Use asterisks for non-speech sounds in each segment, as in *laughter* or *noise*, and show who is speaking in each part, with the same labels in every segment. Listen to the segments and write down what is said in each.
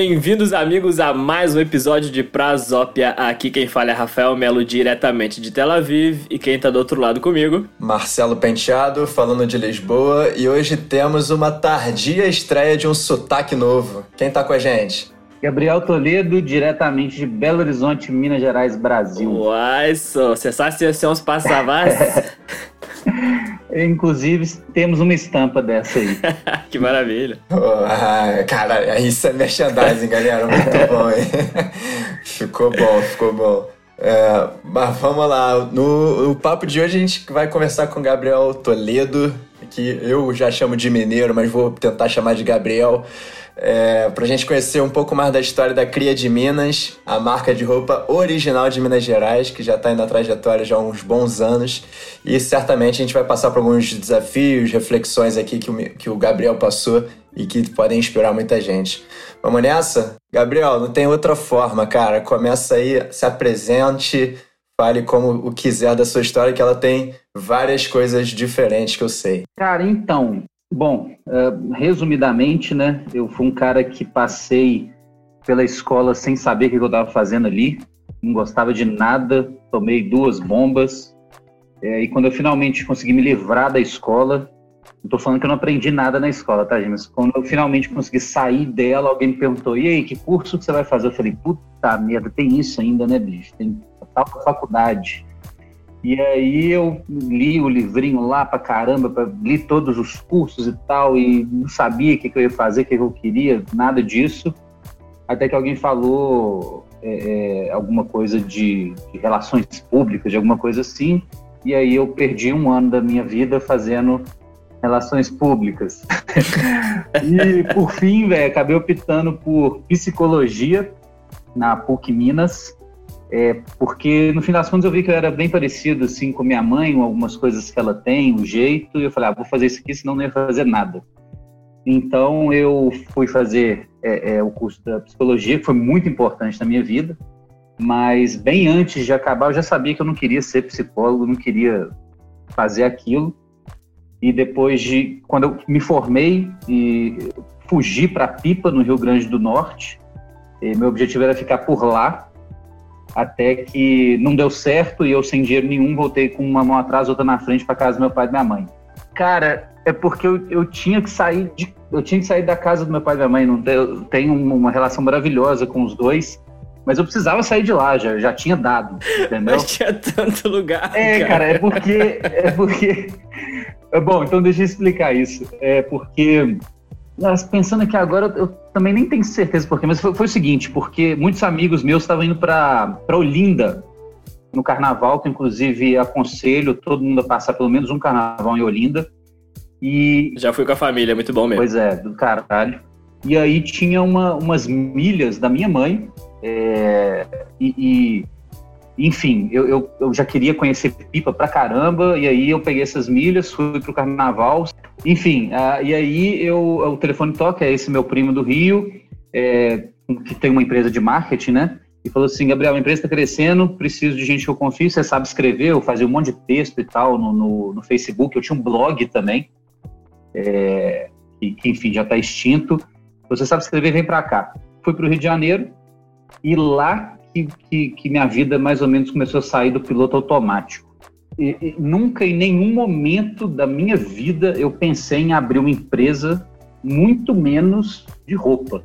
Speaker 1: Bem-vindos, amigos, a mais um episódio de Prazópia. Aqui quem fala é Rafael Melo, diretamente de Tel Aviv. E quem tá do outro lado comigo?
Speaker 2: Marcelo Penteado, falando de Lisboa. E hoje temos uma tardia estreia de um sotaque novo. Quem tá com a gente?
Speaker 3: Gabriel Toledo, diretamente de Belo Horizonte, Minas Gerais, Brasil.
Speaker 1: Uai, só. Você sabe se são os passos
Speaker 3: Inclusive, temos uma estampa dessa aí. *laughs*
Speaker 1: que maravilha.
Speaker 2: Oh, cara, isso é merchandising, galera. Muito bom, hein? *laughs* ficou bom, ficou bom. É, mas vamos lá. No, no papo de hoje a gente vai conversar com Gabriel Toledo, que eu já chamo de mineiro, mas vou tentar chamar de Gabriel é, para a gente conhecer um pouco mais da história da Cria de Minas, a marca de roupa original de Minas Gerais, que já está indo na trajetória já há uns bons anos. E certamente a gente vai passar por alguns desafios, reflexões aqui que o, que o Gabriel passou e que podem inspirar muita gente. Vamos nessa? Gabriel, não tem outra forma, cara. Começa aí, se apresente, fale como o quiser da sua história, que ela tem várias coisas diferentes que eu sei.
Speaker 3: Cara, então, Bom, uh, resumidamente, né, eu fui um cara que passei pela escola sem saber o que eu estava fazendo ali, não gostava de nada, tomei duas bombas, é, e quando eu finalmente consegui me livrar da escola, não falando que eu não aprendi nada na escola, tá, gente? Mas quando eu finalmente consegui sair dela, alguém me perguntou: e aí, que curso que você vai fazer? Eu falei: puta merda, tem isso ainda, né, bicho? Tem tal faculdade. E aí eu li o livrinho lá pra caramba, pra, li todos os cursos e tal, e não sabia o que, que eu ia fazer, o que, que eu queria, nada disso. Até que alguém falou é, é, alguma coisa de, de, relações públicas, de alguma coisa assim, e aí eu perdi um ano da minha vida fazendo relações públicas. *laughs* e por fim, velho, acabei optando por psicologia na PUC Minas, é, porque no fim das contas eu vi que eu era bem parecido assim com minha mãe, algumas coisas que ela tem, o jeito, e eu falei, ah, vou fazer isso aqui, senão não ia fazer nada. Então eu fui fazer é, é, o curso da psicologia, que foi muito importante na minha vida, mas bem antes de acabar eu já sabia que eu não queria ser psicólogo, não queria fazer aquilo. E depois de, quando eu me formei e fugi para Pipa, no Rio Grande do Norte, meu objetivo era ficar por lá, até que não deu certo e eu sem dinheiro nenhum voltei com uma mão atrás, outra na frente para casa do meu pai e da minha mãe. Cara, é porque eu, eu tinha que sair de, eu tinha que sair da casa do meu pai e da minha mãe, não eu tenho uma relação maravilhosa com os dois, mas eu precisava sair de lá, já, já tinha dado, entendeu? *laughs*
Speaker 1: Mas tinha tanto lugar.
Speaker 3: É, cara, cara é porque é porque *laughs* Bom, então deixa eu explicar isso. É porque pensando aqui agora, eu também nem tenho certeza porque, mas foi, foi o seguinte, porque muitos amigos meus estavam indo para Olinda no carnaval, que inclusive aconselho todo mundo a passar pelo menos um carnaval em Olinda. E
Speaker 1: já fui com a família, muito bom mesmo.
Speaker 3: Pois é, do caralho. E aí tinha uma, umas milhas da minha mãe é, e, e enfim, eu, eu, eu, já queria conhecer Pipa pra caramba, e aí eu peguei essas milhas, fui pro carnaval, enfim, uh, e aí eu, o telefone toca, é esse meu primo do Rio, é, que tem uma empresa de marketing, né? E falou assim, Gabriel, a empresa está crescendo, preciso de gente que eu confio, você sabe escrever, eu fazia um monte de texto e tal no, no, no Facebook, eu tinha um blog também, é, que, que, enfim, já está extinto. Você sabe escrever, vem para cá. Fui para o Rio de Janeiro e lá que, que, que, minha vida mais ou menos começou a sair do piloto automático. E, e, nunca, em nenhum momento da minha vida, eu pensei em abrir uma empresa, muito menos de roupa,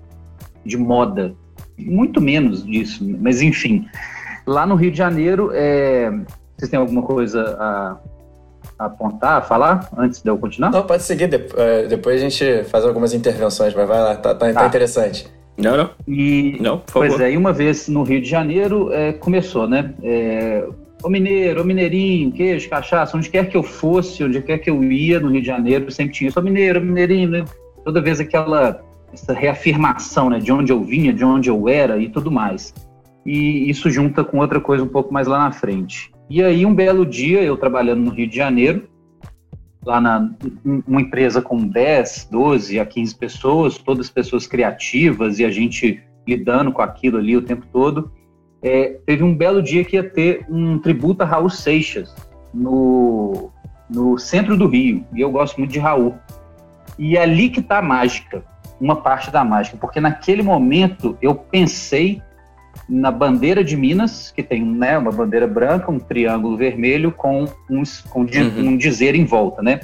Speaker 3: de moda. Muito menos disso, mas enfim. Lá no Rio de Janeiro, é... vocês têm alguma coisa a, a apontar, a falar, antes de eu continuar?
Speaker 2: Não, pode seguir, é, depois a gente faz algumas intervenções, mas vai lá, tá, tá, tá, tá. interessante.
Speaker 1: Não, não.
Speaker 3: E, não, por favor. Pois é, e uma vez no Rio de Janeiro é, começou, né? É, o mineiro, o mineirinho, queijo, cachaça, onde quer que eu fosse, onde quer que eu ia no Rio de Janeiro, sempre tinha isso, o mineiro, o mineirinho, né? toda vez aquela essa reafirmação, né, de onde eu vinha, de onde eu era e tudo mais. E isso junta com outra coisa um pouco mais lá na frente. E aí, um belo dia, eu trabalhando no Rio de Janeiro, lá na uma empresa com 10, 12 a 15 pessoas, todas pessoas criativas e a gente lidando com aquilo ali o tempo todo. É, teve um belo dia que ia ter um tributo a Raul Seixas no, no centro do Rio, e eu gosto muito de Raul. E é ali que está a mágica. uma parte da mágica, porque naquele momento eu pensei na bandeira de Minas, que tem né, uma bandeira branca, um triângulo vermelho com, um, com uhum. um dizer em volta, né?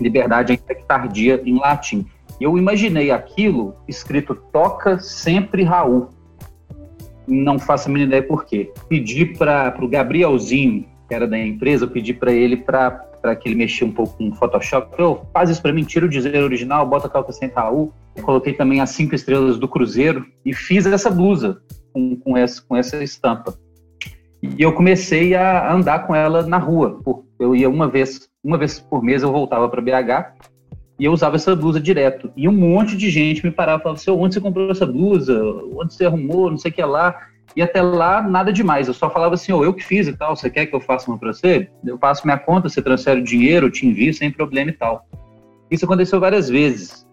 Speaker 3: Liberdade ainda que tardia em latim. Eu imaginei aquilo escrito toca sempre Raul. Não faço a mínima ideia por quê. Pedi para o Gabrielzinho, que era da empresa, eu pedi para ele para que ele mexia um pouco com Photoshop. Eu, faz isso para mim, tira o dizer original, bota calça sem Raul. Eu coloquei também as cinco estrelas do Cruzeiro e fiz essa blusa com, com, essa, com essa estampa. E eu comecei a andar com ela na rua. Eu ia uma vez, uma vez por mês eu voltava para BH e eu usava essa blusa direto. E um monte de gente me parava e falava assim, onde você comprou essa blusa? Onde você arrumou? Não sei o que lá. E até lá, nada demais. Eu só falava assim, oh, eu que fiz e tal, você quer que eu faça uma para você? Eu passo minha conta, você transfere o dinheiro, eu te envio sem problema e tal. Isso aconteceu várias vezes.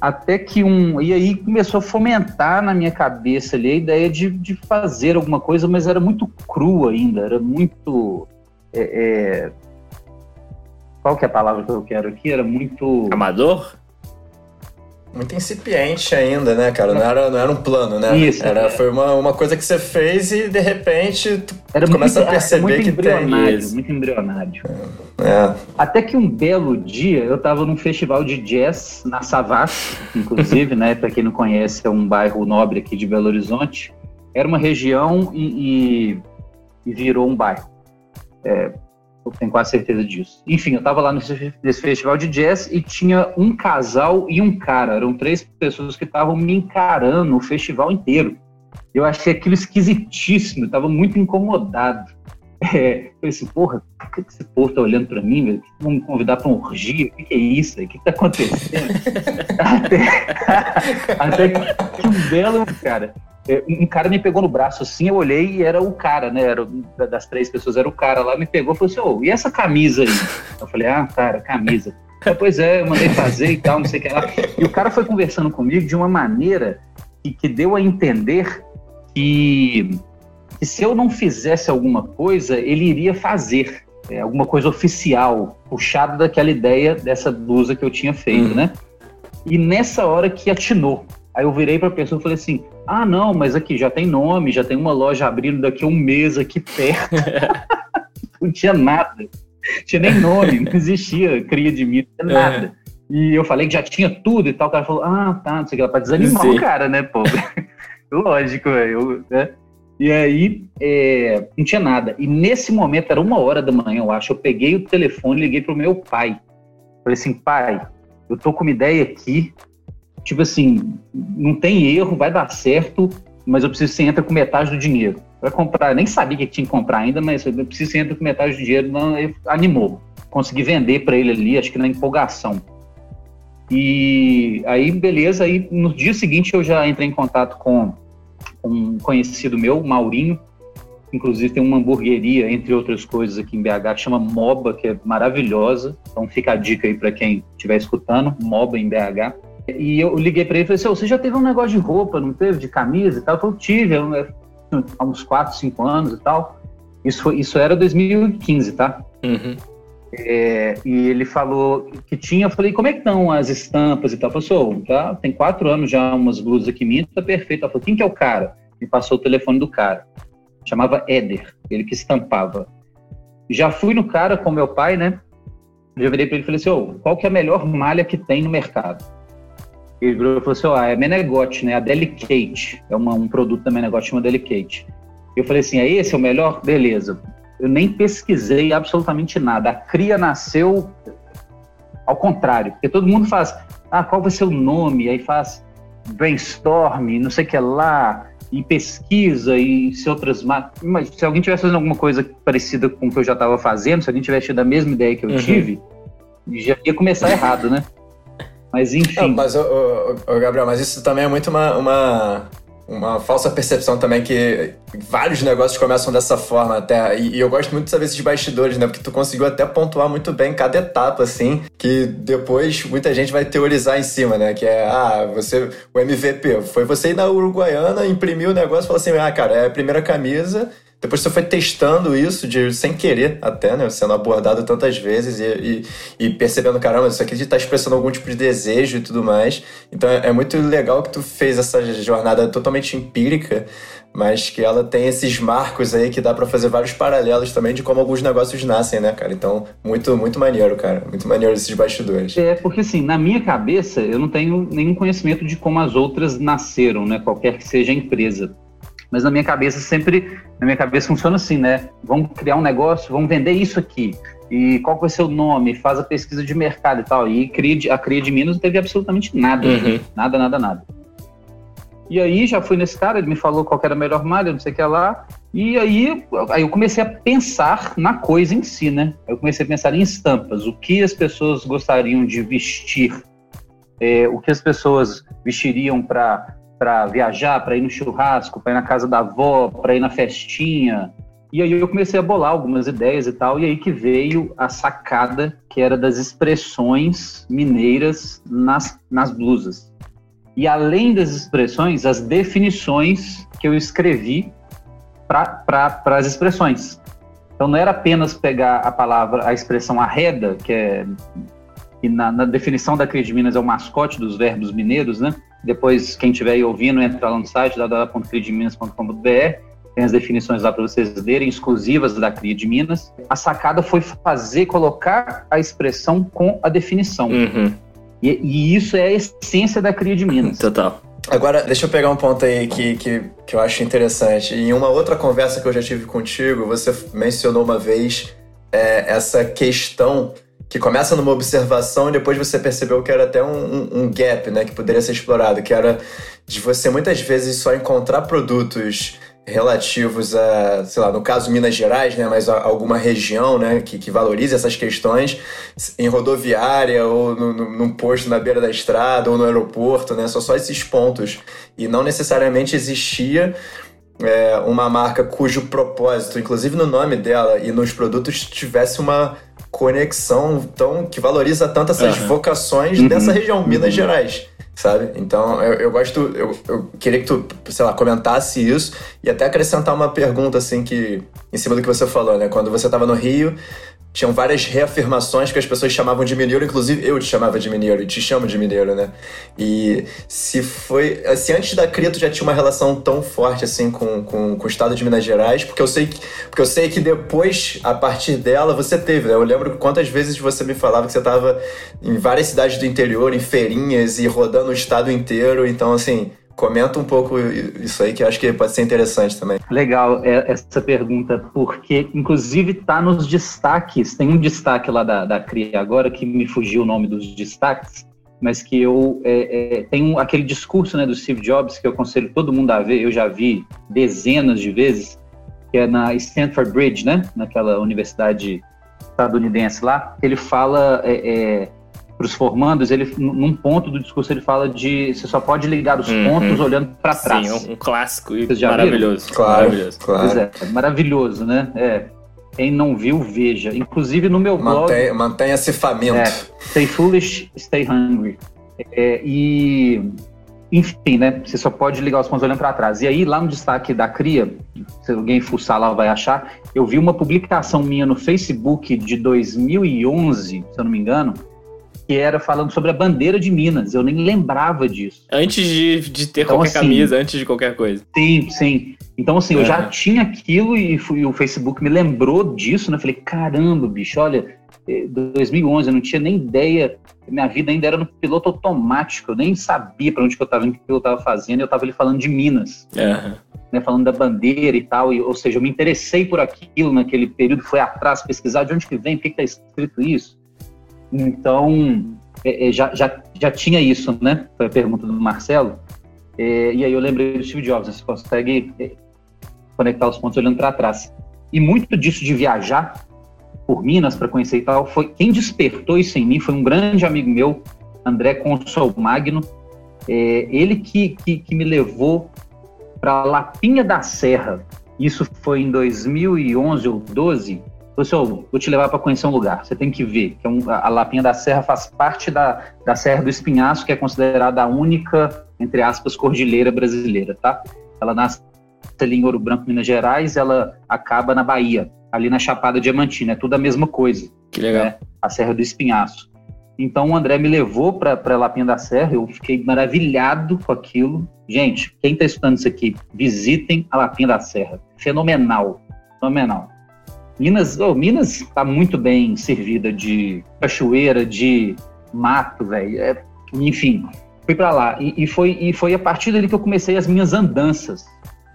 Speaker 3: Até que um. E aí começou a fomentar na minha cabeça ali a ideia de, de fazer alguma coisa, mas era muito cru ainda, era muito. É, é... Qual que é a palavra que eu quero aqui? Era muito.
Speaker 1: Amador?
Speaker 2: Muito incipiente ainda, né, cara? Não era, não era um plano, né?
Speaker 3: Isso.
Speaker 2: Era, é. Foi uma, uma coisa que você fez e de repente tu era começa muito, a perceber muito que
Speaker 3: tem. Muito embrionário.
Speaker 2: É.
Speaker 3: Até que um belo dia eu estava num festival de jazz na Savassi, inclusive, *laughs* né? Para quem não conhece, é um bairro nobre aqui de Belo Horizonte. Era uma região e, e, e virou um bairro. É, eu tenho quase certeza disso. Enfim, eu estava lá nesse, festival de jazz e tinha um casal e um cara. Eram três pessoas que estavam me encarando o festival inteiro. Eu achei aquilo esquisitíssimo, estava muito incomodado. *laughs* É, eu assim, porra, por que esse povo tá olhando para mim, velho? Vão me convidar para um orgia? O que, que, é isso? O que, que tá acontecendo? *laughs* até, *laughs* até que um belo, cara, um cara me pegou no braço assim, eu olhei e era o cara, né? Era, das três pessoas era o cara lá, me pegou e falou assim: oh, e essa camisa aí? Eu falei: ah, cara, camisa. Pois é, eu mandei fazer e tal, não sei o que lá. E o cara foi conversando comigo de uma maneira que, que deu a entender que, que, se eu não fizesse alguma coisa, ele iria fazer. É, alguma coisa oficial, puxado daquela ideia dessa blusa que eu tinha feito, uhum. né? E nessa hora que atinou, Aí eu virei para a pessoa e falei assim: ah, não, mas aqui já tem nome, já tem uma loja abrindo daqui a um mês aqui perto. *laughs* não tinha nada, não tinha nem nome, não existia cria de mito, não tinha é. nada. É. E eu falei que já tinha tudo e tal. O cara falou: ah, tá, não sei o que, para desanimar Sim. o cara, né, pô? *laughs* Lógico, eu, né? E aí, é, não tinha nada. E nesse momento, era uma hora da manhã, eu acho, eu peguei o telefone e liguei pro meu pai. Falei assim, pai, eu tô com uma ideia aqui, tipo assim, não tem erro, vai dar certo, mas eu preciso que você entre com metade do dinheiro. Para comprar, nem sabia que tinha que comprar ainda, mas eu preciso que você entre com metade do dinheiro. Não, ele animou. Consegui vender para ele ali, acho que na empolgação. E aí, beleza, aí no dia seguinte eu já entrei em contato com um conhecido meu, Maurinho, inclusive tem uma hamburgueria, entre outras coisas, aqui em BH, que chama Moba, que é maravilhosa. Então fica a dica aí para quem estiver escutando, Moba em BH. E eu liguei para ele e falei assim: oh, você já teve um negócio de roupa, não teve? De camisa e tal? Eu falei, tive, há uns 4, 5 anos e tal. Isso, foi, isso era 2015, tá?
Speaker 1: Uhum.
Speaker 3: É, e ele falou que tinha, eu falei, como é que estão as estampas e tal? Passou, tá, tem quatro anos já umas blusas aqui minhas, tá perfeito. Ela falou, quem que é o cara? Me passou o telefone do cara. Chamava Éder, ele que estampava. Já fui no cara com meu pai, né? Já virei para ele e falei assim, oh, qual que é a melhor malha que tem no mercado? Ele virou e falou assim: ah, é Menegote, né? A Delicate. É uma, um produto da Menegote chama Delicate. Eu falei assim: é esse é o melhor? Beleza. Eu nem pesquisei absolutamente nada. A cria nasceu ao contrário, porque todo mundo faz: ah, qual vai ser o nome? Aí faz brainstorm, não sei o que lá, e pesquisa, e se outras. Mas se alguém tivesse fazendo alguma coisa parecida com o que eu já estava fazendo, se alguém tivesse tido a mesma ideia que eu uhum. tive, já ia começar errado, né? Mas enfim. Não,
Speaker 2: mas, o, Gabriel, mas isso também é muito uma, uma, uma falsa percepção também que vários negócios começam dessa forma até. E, e, eu gosto muito de saber esses bastidores, né? Porque tu conseguiu até pontuar muito bem cada etapa, assim, que depois muita gente vai teorizar em cima, né? Que é, ah, você, o MVP, foi você ir na Uruguaiana, imprimir o negócio e falar assim, ah, cara, é a primeira camisa depois você foi testando isso de sem querer até, né? Sendo abordado tantas vezes e, e, e percebendo, caramba, isso aqui está expressando algum tipo de desejo e tudo mais. Então é, é muito legal que tu fez essa jornada totalmente empírica, mas que ela tem esses marcos aí que dá para fazer vários paralelos também de como alguns negócios nascem, né, cara? Então, muito, muito maneiro, cara. Muito maneiro esses bastidores.
Speaker 3: É, porque assim, na minha cabeça, eu não tenho nenhum conhecimento de como as outras nasceram, né? Qualquer que seja a empresa. Mas na minha cabeça sempre, na minha cabeça funciona assim, né? Vamos criar um negócio, vamos vender isso aqui. E qual vai ser o nome? Faz a pesquisa de mercado e tal. E a Cria de Minas não teve absolutamente nada. Uhum. Nada, nada, nada. E aí já fui nesse cara, ele me falou qual era a melhor malha, não sei o que lá. E aí, aí eu comecei a pensar na coisa em si, né? Eu comecei a pensar em estampas, o que as pessoas gostariam de vestir, é, o que as pessoas vestiriam para para viajar, para ir no churrasco, para ir na casa da avó, para ir na festinha. E aí eu comecei a bolar algumas ideias e tal, e aí que veio a sacada que era das expressões mineiras nas, nas blusas. E além das expressões, as definições que eu escrevi para as expressões. Então não era apenas pegar a palavra, a expressão arreda, que é que na, na definição da Cria de Minas é o mascote dos verbos mineiros, né? Depois, quem estiver aí ouvindo, entra lá no site www.criademinas.com.br, tem as definições lá para vocês lerem, exclusivas da Cria de Minas. A sacada foi fazer, colocar a expressão com a definição.
Speaker 1: Uhum.
Speaker 3: E, e, isso é a essência da Cria de Minas. *laughs*
Speaker 1: Total.
Speaker 2: Agora, deixa eu pegar um ponto aí que, que, que eu acho interessante. Em uma outra conversa que eu já tive contigo, você mencionou uma vez é, essa questão que começa numa observação e depois você percebeu que era até um, um, um, gap, né, que poderia ser explorado, que era de você muitas vezes só encontrar produtos relativos a, sei lá, no caso Minas Gerais, né, mas alguma região, né, que, que valorize essas questões em rodoviária ou no, no, num posto na beira da estrada ou no aeroporto, né, só só esses pontos. E não necessariamente existia é, uma marca cujo propósito, inclusive no nome dela e nos produtos, tivesse uma conexão tão que valoriza tanto essas uhum. vocações uhum. dessa região, Minas uhum. Gerais, sabe? Então eu, eu gosto, eu, eu, queria que tu, sei lá, comentasse isso e até acrescentar uma pergunta assim que em cima do que você falou, né? Quando você estava no Rio, tinham várias reafirmações que as pessoas chamavam de mineiro, inclusive eu te chamava de mineiro e te chamo de mineiro, né? E se foi. Se antes da Crito já tinha uma relação tão forte assim com, com, com, o estado de Minas Gerais, porque eu sei que, porque eu sei que depois, a partir dela, você teve, né? Eu lembro quantas vezes você me falava que você estava em várias cidades do interior, em feirinhas e rodando o estado inteiro, então assim. Comenta um pouco isso aí, que eu acho que pode ser interessante também.
Speaker 3: Legal é, essa pergunta, porque inclusive está nos destaques, tem um destaque lá da, da CRIA agora, que me fugiu o nome dos destaques, mas que eu é, é, um, aquele discurso né, do Steve Jobs que eu aconselho todo mundo a ver, eu já vi dezenas de vezes, que é na Stanford Bridge, né, naquela universidade estadunidense lá, ele fala é, é para os formandos, ele num ponto do discurso ele fala de você só pode ligar os uhum. pontos olhando para trás.
Speaker 1: Sim, um, clássico e maravilhoso.
Speaker 2: Claro, maravilhoso. Claro. Pois
Speaker 3: é, maravilhoso, né? É. Quem não viu, veja. Inclusive no meu blog.
Speaker 2: Mantenha, mantenha-se faminto. É,
Speaker 3: stay foolish, stay hungry. É, e enfim, né? Você só pode ligar os pontos olhando para trás. E aí, lá no destaque da CRIA, se alguém fuçar lá vai achar, eu vi uma publicação minha no Facebook de 2011, se eu não me engano, que era falando sobre a bandeira de Minas. Eu nem lembrava disso.
Speaker 1: Antes de, de ter então, qualquer assim, camisa, antes de qualquer coisa.
Speaker 3: Sim, sim. Então, assim, eu já tinha aquilo e, fui, o Facebook me lembrou disso, né? Falei, caramba, bicho, olha, 2011, eh, eu não tinha nem ideia, minha vida ainda era no piloto automático, eu nem sabia para onde que eu estava o que eu estava fazendo, eu estava ali falando de Minas.
Speaker 1: Uhum.
Speaker 3: Né, falando da bandeira e tal, e, ou seja, eu me interessei por aquilo naquele período, foi atrás pesquisar de onde que vem, por que está escrito isso. Então, é, é, já, já, já tinha isso, né? Foi a pergunta do Marcelo. É, e aí eu lembrei do Steve Jobs, né? você consegue é, conectar os pontos olhando para trás. E muito disso de viajar por Minas para conhecer e tal, foi quem despertou isso em mim foi um grande amigo meu, André Consol Magno. É, ele que, que, que me levou para Lapinha da Serra. Isso foi em 2011 ou 12 Falou vou te levar para conhecer um lugar, você tem que ver. Que é um, a Lapinha da Serra faz parte da, da Serra do Espinhaço, que é considerada a única, entre aspas, cordilheira brasileira, tá? Ela nasce ali em Ouro Branco, Minas Gerais, ela acaba na Bahia, ali na Chapada Diamantina. É tudo a mesma coisa.
Speaker 1: Que legal. Né?
Speaker 3: A Serra do Espinhaço. Então o André me levou para Lapinha da Serra, eu fiquei maravilhado com aquilo. Gente, quem está estudando isso aqui, visitem a Lapinha da Serra. Fenomenal, fenomenal. Minas, oh, Minas está muito bem servida de cachoeira, de mato, velho. É, enfim, fui para lá e, e, foi, e foi a partir dali que eu comecei as minhas andanças.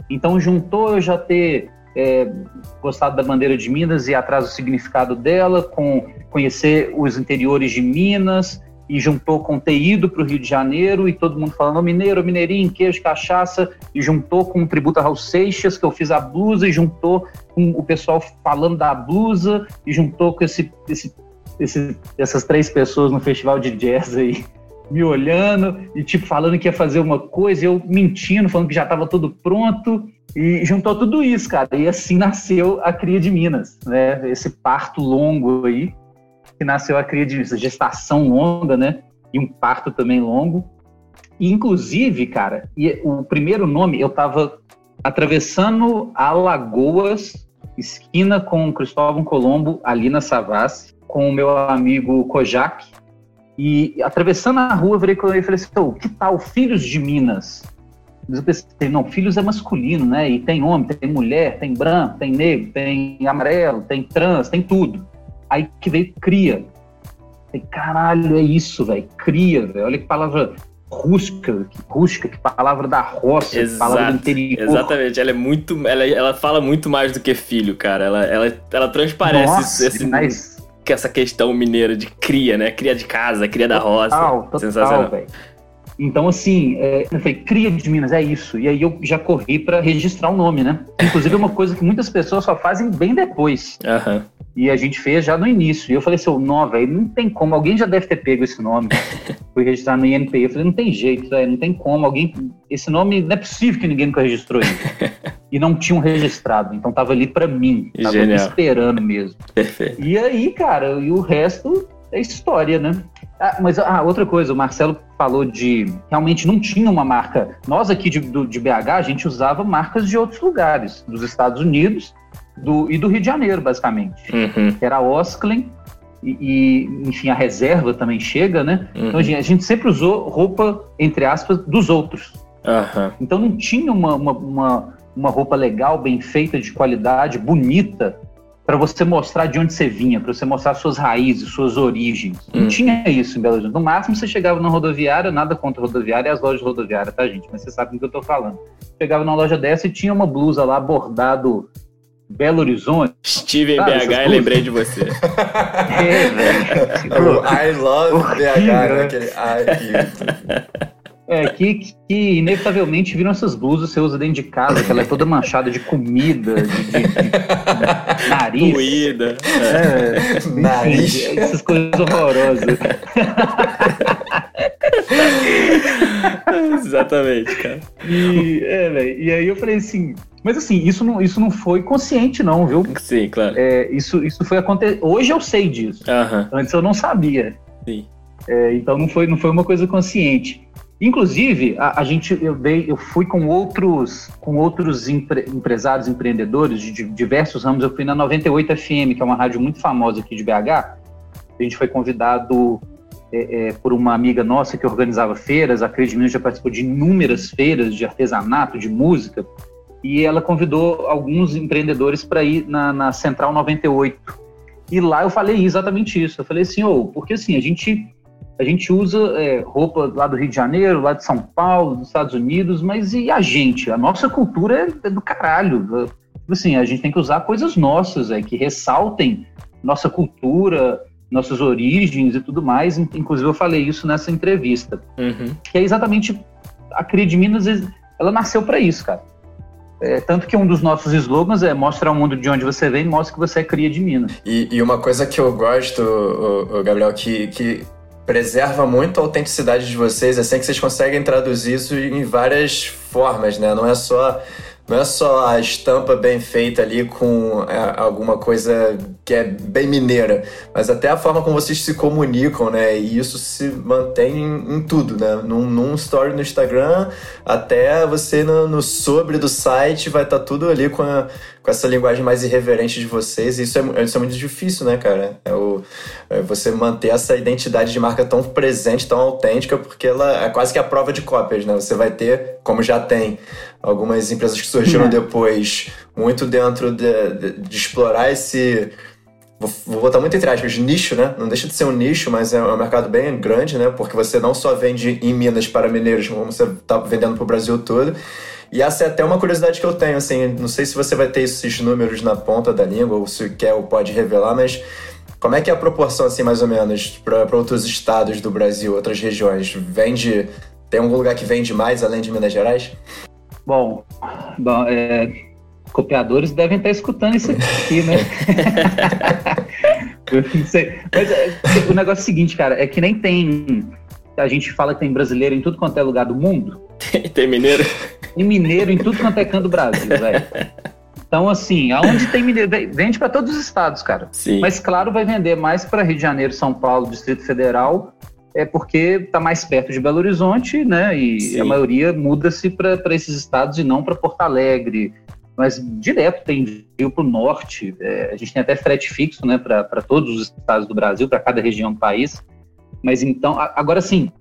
Speaker 3: Então juntou eu já ter é, gostado da bandeira de Minas e atrás do significado dela, com conhecer os interiores de Minas e juntou com ido para o Rio de Janeiro e todo mundo falando mineiro, mineirinho, queijo, cachaça e juntou com o tributo a Raul Seixas, que eu fiz a blusa e juntou com o pessoal falando da blusa e juntou com esse, esse, esse essas três pessoas no festival de jazz aí me olhando e tipo falando que ia fazer uma coisa, eu mentindo, falando que já estava tudo pronto e juntou tudo isso, cara. E assim nasceu a Cria de Minas, né? Esse parto longo aí que nasceu a Cria de gestação longa, né? E um parto também longo. E, inclusive, cara, e o primeiro nome eu estava atravessando Alagoas, esquina com Cristóvão Colombo, ali na Savassi, com o meu amigo Kojak, e atravessando a rua, eu virei e falei assim: oh, que tal Filhos de Minas? Eu pensei, não, filhos é masculino, né? E tem homem, tem mulher, tem branco, tem negro, tem amarelo, tem trans, tem tudo. Aí que veio cria. Falei, caralho, é isso, velho. Cria, velho. Olha que palavra rústica, que rústica, que palavra da roça, Exato, palavra do interior.
Speaker 1: Exatamente, ela é muito. Ela, ela fala muito mais do que filho, cara. Ela, ela, ela transparece
Speaker 3: Nossa,
Speaker 1: esse,
Speaker 3: mas
Speaker 1: que essa questão mineira de cria, né? Cria de casa, cria da roça.
Speaker 3: Total, total, Sensacional. Véio. Então, assim, é, eu falei, cria de Minas, é isso. E aí eu já corri para registrar o nome, né? Inclusive, é uma coisa que muitas pessoas só fazem bem depois.
Speaker 1: Uhum.
Speaker 3: E a gente fez já no início. E eu falei assim, oh, não, velho, não tem como. Alguém já deve ter pego esse nome. *laughs* Fui registrar no INPI. Eu falei, não tem jeito, véio, não tem como. Alguém. Esse nome não é possível que ninguém nunca registrou isso. *laughs* e não tinham registrado. Então tava ali para mim. Tava Genial. esperando mesmo.
Speaker 1: Perfeito.
Speaker 3: E aí, cara, e o resto é história, né? Ah, mas ah, outra coisa, o Marcelo falou de realmente não tinha uma marca. Nós aqui de, do, de BH, a gente usava marcas de outros lugares, dos Estados Unidos do, e do Rio de Janeiro, basicamente.
Speaker 1: Uhum.
Speaker 3: Que era a Osklen e, e, enfim, a reserva também chega, né? Uhum. Então a gente, a gente, sempre usou roupa, entre aspas, dos outros.
Speaker 1: Uhum.
Speaker 3: Então não tinha uma, uma, uma, uma roupa legal, bem feita, de qualidade, bonita, para você mostrar de onde você vinha, para você mostrar suas raízes, suas origens. Não uhum. tinha isso em Belo Horizonte. No máximo, você chegava na rodoviária, nada contra a rodoviária e as lojas rodoviárias, tá, gente? Mas você sabe do que eu tô falando. Chegava numa loja dessa e tinha uma blusa lá bordado Belo Horizonte.
Speaker 1: Estive em BH e lembrei de você. *laughs*
Speaker 3: é, velho.
Speaker 2: I love BH, né? aquele I
Speaker 3: É, que, que inevitavelmente viram essas blusas que você usa dentro de casa, que ela é toda manchada de comida, de, de, de *laughs* nariz.
Speaker 1: Comida.
Speaker 3: É. É, nariz. essas coisas horrorosas. *laughs*
Speaker 1: Exatamente, cara.
Speaker 3: E, é, e aí eu falei assim, mas assim, isso não, isso não foi consciente, não, viu?
Speaker 1: Sim, claro.
Speaker 3: É, isso, isso foi acontecer. Hoje eu sei disso.
Speaker 1: Uhum.
Speaker 3: Antes eu não sabia.
Speaker 1: Sim.
Speaker 3: É, então não foi, não foi uma coisa consciente. Inclusive, a, a, gente, eu, dei, eu fui com outros, com outros empre, empresários, empreendedores de, de, diversos ramos. Eu fui na 98 FM, que é uma rádio muito famosa aqui de BH. A gente foi convidado é, é, por uma amiga nossa que organizava feiras. A Cris Minas já participou de inúmeras feiras de artesanato, de música e ela convidou alguns empreendedores para ir na, na, Central 98. E lá eu falei exatamente isso. Eu falei assim, oh, porque assim, a gente, a gente usa é, roupa lá do Rio de Janeiro, lá de São Paulo, dos Estados Unidos, mas e a gente? A nossa cultura é, do caralho. Tipo assim, a gente tem que usar coisas nossas, é, que ressaltem nossa cultura, nossas origens e tudo mais. Inclusive, eu falei isso nessa entrevista.
Speaker 1: Uhum.
Speaker 3: Que é exatamente a Cria de Minas, ela nasceu para isso, cara é, tanto que um dos nossos slogans é mostra ao mundo de onde você vem, mostra que você é cria de Minas.
Speaker 2: E, e uma coisa que eu gosto, o, o Gabriel, que, que preserva muito a autenticidade de vocês, assim que vocês conseguem traduzir isso em várias formas, né? Não é só não é só a estampa bem feita ali com é, alguma coisa que é bem mineira, mas até a forma como vocês se comunicam, né? E isso se mantém em, em tudo, né? Num, num, story no Instagram, até você no, no sobre do site vai estar tá tudo ali com, a, com essa linguagem mais irreverente de vocês. E isso é, isso é muito difícil, né, cara? É, o, é você manter essa identidade de marca tão presente, tão autêntica, porque ela é quase que a prova de cópias, né? Você vai ter, como já tem, algumas empresas que surgiram uhum. *laughs* depois, muito dentro de, de, de explorar esse vou, vou botar muito entre aspas, nicho, né? Não deixa de ser um nicho, mas é um mercado bem grande, né? Porque você não só vende em Minas para mineiros, como você está vendendo para o Brasil todo. E essa é até uma curiosidade que eu tenho, assim, não sei se você vai ter esses números na ponta da língua ou se quer ou pode revelar, mas como é que é a proporção, assim, mais ou menos, para outros estados do Brasil, outras regiões? Vende. Tem algum lugar que vende mais além de Minas Gerais?
Speaker 3: Bom, bom é, copiadores devem estar escutando isso aqui, né? *laughs* não sei. Mas é, o negócio é o seguinte, cara, é que nem tem. A gente fala que tem brasileiro em tudo quanto é lugar do mundo.
Speaker 1: tem mineiro?
Speaker 3: E mineiro em tudo quanto é canto do Brasil, velho. Então, assim, aonde tem mineiro, vende para todos os estados, cara.
Speaker 1: Sim.
Speaker 3: Mas, claro, vai vender mais para Rio de Janeiro, São Paulo, Distrito Federal, é porque está mais perto de Belo Horizonte, né? E Sim. a maioria muda-se para esses estados e não para Porto Alegre, mas direto tem envio para o norte. É, a gente tem até frete fixo né, para todos os estados do Brasil, para cada região do país. Mas então, agora sim,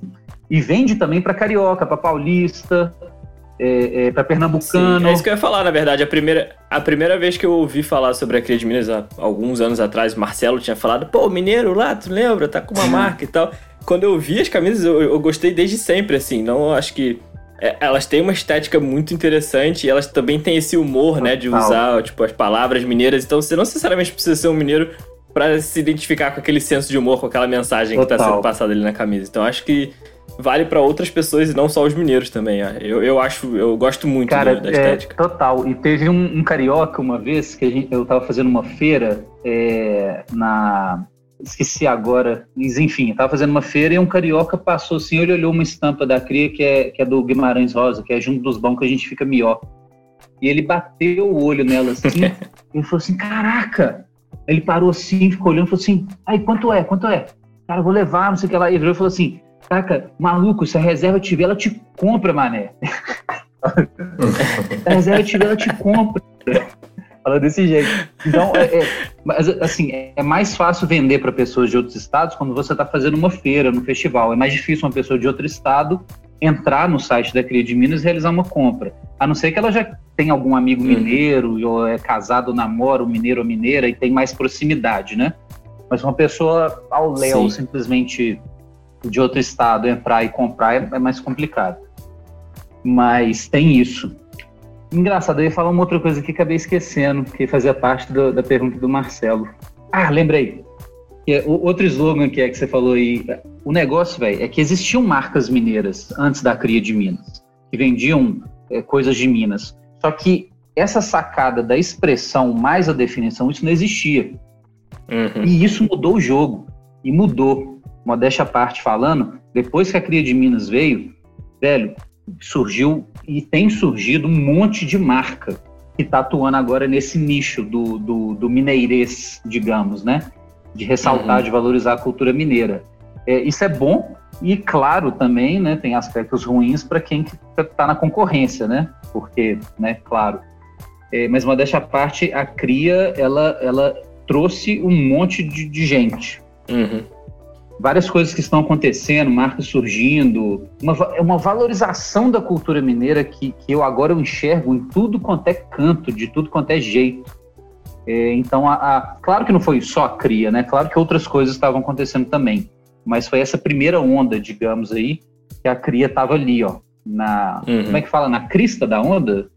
Speaker 3: e vende também para carioca, para paulista, é, é, para pernambucano. Sim,
Speaker 1: é isso que eu ia falar, na verdade. A primeira, a primeira vez que eu ouvi falar sobre a Cria de Minas, há alguns anos atrás, Marcelo tinha falado, pô, mineiro lá, tu lembra? Tá com uma *laughs* marca e tal. Quando eu vi as camisas, eu, eu gostei desde sempre, assim. Não acho que é, elas têm uma estética muito interessante e elas também têm esse humor, né, de usar, tipo, as palavras mineiras. Então você não necessariamente precisa ser um mineiro para se identificar com aquele senso de humor, com aquela mensagem Total. que tá sendo passada ali na camisa. Então acho que vale para outras pessoas e não só os mineiros também. Eu, eu acho, eu gosto muito
Speaker 3: Cara,
Speaker 1: da, da estética.
Speaker 3: É, total. E teve um, um, carioca uma vez que a gente, eu tava fazendo uma feira é, na esqueci agora, mas enfim, estava fazendo uma feira e um carioca passou assim, ele olhou uma estampa da Cria que é, que é do Guimarães Rosa, que é junto dos bancos que a gente fica melhor. E ele bateu o olho nela assim, *laughs* e falou assim, caraca! Ele parou assim, ficou olhando e falou assim, aí, quanto é, quanto é? Cara, vou levar, não sei o que lá. E ele falou assim, caraca, maluco, se a reserva tiver, ela te compra, mané. *laughs* se a reserva tiver, ela te compra. Fala desse jeito. Então, é, é, mas, assim, é mais fácil vender para pessoas de outros estados quando você está fazendo uma feira, no festival. É mais difícil uma pessoa de outro estado entrar no site da Cria de Minas e realizar uma compra. A não ser que ela já tenha algum amigo uhum. mineiro, ou é casado, namora um mineiro ou mineira e tem mais proximidade, né? Mas uma pessoa ao léu, simplesmente de outro estado, entrar e comprar é, é mais complicado. Mas tem isso. Engraçado, eu ia falar uma outra coisa que acabei esquecendo, que fazia parte do, da pergunta do Marcelo. Ah, lembrei. É, o, outro slogan que é que você falou aí, o negócio, velho, é que existiam marcas mineiras antes da cria de Minas, que vendiam é, coisas de Minas. Só que essa sacada da expressão mais a definição, isso não existia. Uhum. E isso mudou o jogo. E mudou. Modéstia à parte falando, depois que a cria de Minas veio, velho, surgiu e tem surgido um monte de marca que está atuando agora nesse nicho do, do, do, mineirês, digamos, né? De ressaltar, uhum. de valorizar a cultura mineira. É, isso é bom e, claro, também né, tem aspectos ruins para quem está na concorrência, né? Porque, né, claro. É, mas, uma dessa parte, a cria, ela, ela trouxe um monte de, de gente.
Speaker 1: Uhum
Speaker 3: várias coisas que estão acontecendo, marcas surgindo, uma, uma valorização da cultura mineira que, que eu agora eu enxergo em tudo quanto é canto, de tudo quanto é jeito. É, então, a, a, claro que não foi só a cria, né? Claro que outras coisas estavam acontecendo também, mas foi essa primeira onda, digamos aí, que a cria estava ali, ó, na, uhum. como é que fala, na crista da onda?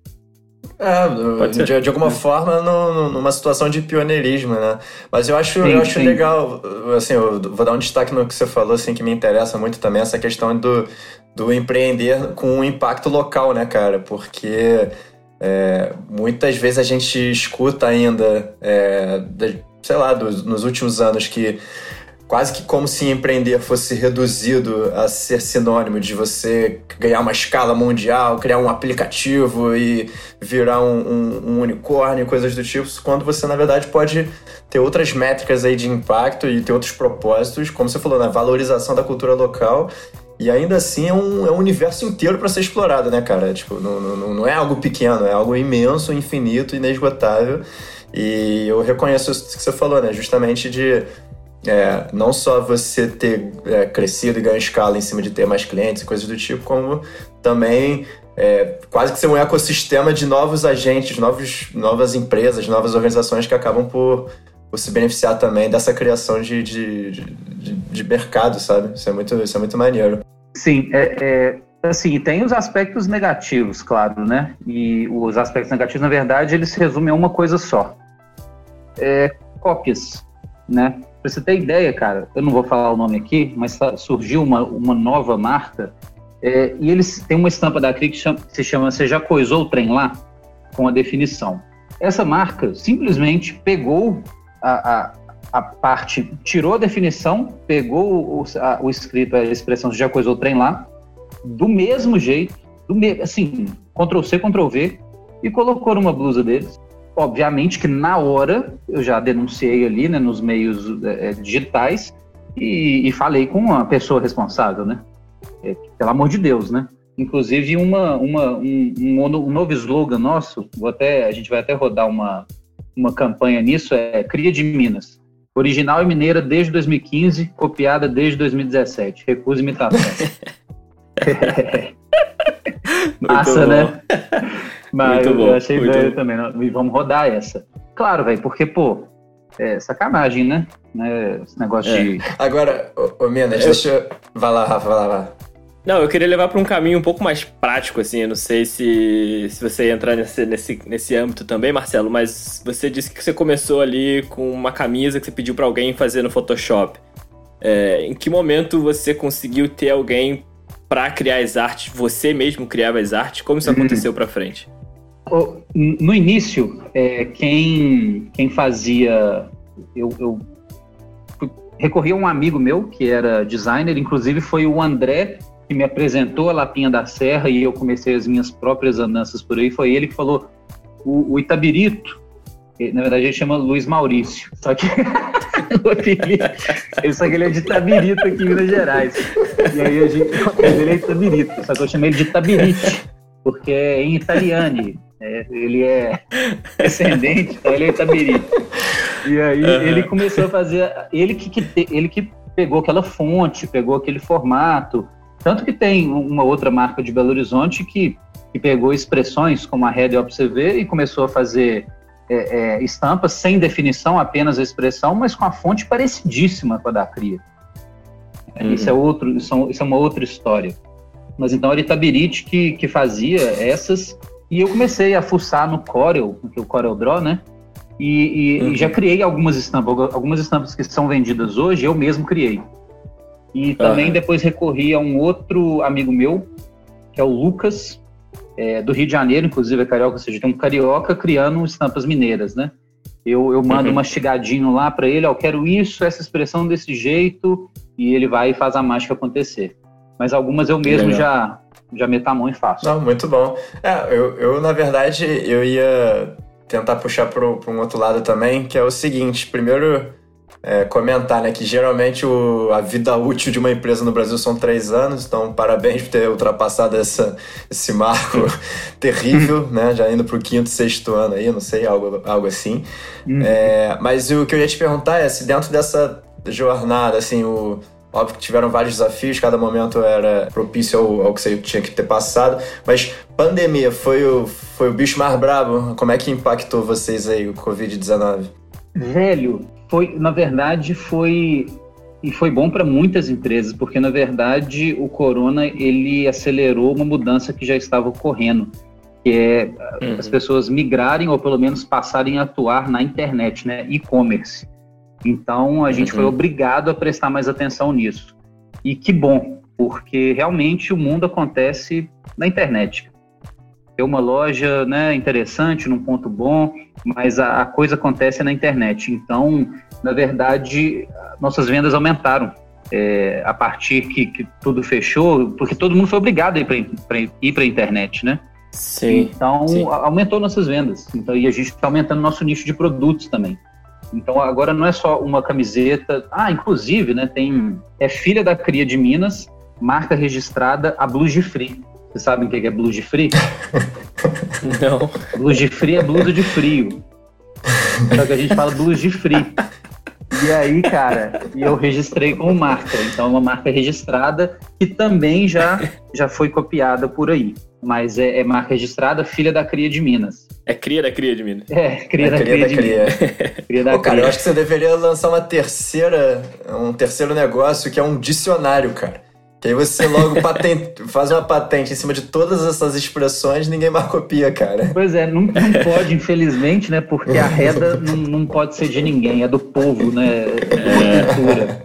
Speaker 2: É, de, de, alguma forma, no, numa situação de pioneirismo, né? Mas eu acho, sim, eu acho legal, assim, eu vou dar um destaque no que você falou, assim, que me interessa muito também, essa questão do, do empreender com um impacto local, né, cara? Porque é, muitas vezes a gente escuta ainda, é, sei lá, dos, nos últimos anos que quase que como se empreender fosse reduzido a ser sinônimo de você ganhar uma escala mundial, criar um aplicativo e virar um, um, um unicórnio, coisas do tipo, quando você, na verdade, pode ter outras métricas aí de impacto e ter outros propósitos, como você falou, na valorização da cultura local e ainda assim é um, é um universo inteiro para ser explorado, né, cara? Tipo, não, não, não é algo pequeno, é algo imenso, infinito, inesgotável. E eu reconheço isso que você falou, né? Justamente de é, não só você ter é, crescido e ganho escala em cima de ter mais clientes e coisas do tipo, como também é, quase que ser um ecossistema de novos agentes, novos, novas empresas, novas organizações que acabam por, por se beneficiar também dessa criação de, de, de, de mercado, sabe? Isso é muito, isso é muito maneiro.
Speaker 3: Sim, é, é, assim, tem os aspectos negativos, claro, né? E os aspectos negativos, na verdade, eles se resumem a uma coisa só. É, cópias, né? Pra você ter ideia, cara, eu não vou falar o nome aqui, mas surgiu uma, uma nova marca é, e eles têm uma estampa da CRI que, chama, se chama Você já coisou o trem lá? Com a definição. Essa marca simplesmente pegou a, a, a parte, tirou a definição, pegou o, a, o escrito, a expressão Você já coisou o trem lá, do mesmo jeito, do me, assim, Ctrl C, Ctrl V, e colocou numa blusa deles obviamente que na hora eu já denunciei ali, né, nos meios é, digitais e, e, falei com a pessoa responsável, né? É, pelo amor de Deus, né? Inclusive uma, uma um, um, novo slogan nosso, vou até, a gente vai até rodar uma, uma campanha nisso, é Cria de Minas. Original e mineira desde 2015, copiada desde 2017. Recusa imitação. *laughs* *laughs* Massa, né? *laughs* Mas muito bom, eu achei velho também. E vamos rodar essa. Claro, velho, porque, pô, é sacanagem, né? né? Esse negócio é. de.
Speaker 2: Agora, ô, ô Minas, eu... deixa eu. Vai lá, Rafa, vai lá, vai.
Speaker 1: Não, eu queria levar para um caminho um pouco mais prático, assim. Eu não sei se, se você entrar nesse, nesse, nesse âmbito também, Marcelo, mas você disse que você começou ali com uma camisa que você pediu para alguém fazer no Photoshop. É, em que momento você conseguiu ter alguém para criar as artes? Você mesmo criava as artes? Como isso uhum. aconteceu para frente?
Speaker 3: No início, é, quem, quem fazia. Eu, eu recorri a um amigo meu que era designer, inclusive foi o André que me apresentou a Lapinha da Serra e eu comecei as minhas próprias andanças por aí. Foi ele que falou: o, o Itabirito, na verdade ele chama Luiz Maurício, só que *laughs* ele, só que ele é de Itabirito aqui em Minas Gerais. E aí a gente, ele é Itabirito, só que eu chamei ele de Itabirite, porque é em italiano. É, ele é *laughs* descendente, então ele é Itabirito. E aí uhum. ele começou a fazer, ele que, que, ele que pegou aquela fonte, pegou aquele formato, tanto que tem uma outra marca de Belo Horizonte que, que pegou expressões como a Red OPCV e começou a fazer é, é, estampas sem definição, apenas a expressão, mas com a fonte parecidíssima com a da Cria. Uhum. Isso, é outro, isso, é uma outra história. Mas então era Itabirite que, que fazia essas, e eu comecei a fuçar no Corel, no Corel Draw, né? E, e, uhum. e, já criei algumas estampas, algumas estampas que são vendidas hoje, eu mesmo criei. E também uhum. depois recorri a um outro amigo meu, que é o Lucas, é, do Rio de Janeiro, inclusive é carioca, ou seja, tem um carioca criando estampas mineiras, né? Eu, eu mando uhum. mastigadinho lá para ele, ó, eu quero isso, essa expressão desse jeito, e ele vai e faz a mágica acontecer. Mas algumas eu mesmo já, já meto a mão e faço.
Speaker 2: Não, muito bom. É, eu, eu na verdade, eu ia tentar puxar para um outro lado também, que é o seguinte, primeiro é, comentar, né, que geralmente o, a vida útil de uma empresa no Brasil são três anos, então parabéns por ter ultrapassado essa, esse marco *laughs* terrível, né, já indo para o quinto, sexto ano aí, não sei, algo, algo assim. Uhum. É, mas o que eu ia te perguntar é se dentro dessa jornada, assim, o, óbvio que tiveram vários desafios, cada momento era propício ao, ao, que você tinha que ter passado, mas pandemia foi o, foi o bicho mais brabo, como é que impactou vocês aí o Covid-19?
Speaker 3: Velho, foi, na verdade, foi e foi bom para muitas empresas, porque na verdade o corona ele acelerou uma mudança que já estava ocorrendo, que é uhum. as pessoas migrarem ou pelo menos passarem a atuar na internet, né, e-commerce. Então a gente uhum. foi obrigado a prestar mais atenção nisso. E que bom, porque realmente o mundo acontece na internet. ter uma loja né, interessante, num ponto bom, mas a, a coisa acontece na internet. Então, na verdade, nossas vendas aumentaram é, a partir que, que, tudo fechou, porque todo mundo foi obrigado a ir para a internet, né?
Speaker 1: Sim.
Speaker 3: Então,
Speaker 1: sim.
Speaker 3: aumentou nossas vendas. Então, e a gente está aumentando nosso nicho de produtos também. Então, agora não é só uma camiseta. Ah, inclusive, né, tem. É filha da Cria de Minas, marca registrada, a Blues de Free. Vocês sabem o que é blues de frio? *laughs*
Speaker 1: Não.
Speaker 3: Blues de frio é blusa de frio. Só que a gente fala blues de frio. E aí, cara, eu registrei como marca. Então, é uma marca registrada que também já, já foi copiada por aí. Mas é, é marca registrada, filha da cria de Minas.
Speaker 1: É cria da cria de Minas.
Speaker 3: É, cria é da cria, cria da cria.
Speaker 2: cria da Pô, cara, eu acho que você deveria lançar uma terceira, um terceiro negócio que é um dicionário, cara. Que aí você logo *laughs* patente, faz uma patente em cima de todas essas expressões ninguém mais copia, cara.
Speaker 3: Pois é, não, não *laughs* pode, infelizmente, né? Porque a reda *laughs* não, não pode ser de ninguém, é do povo, né? É cultura.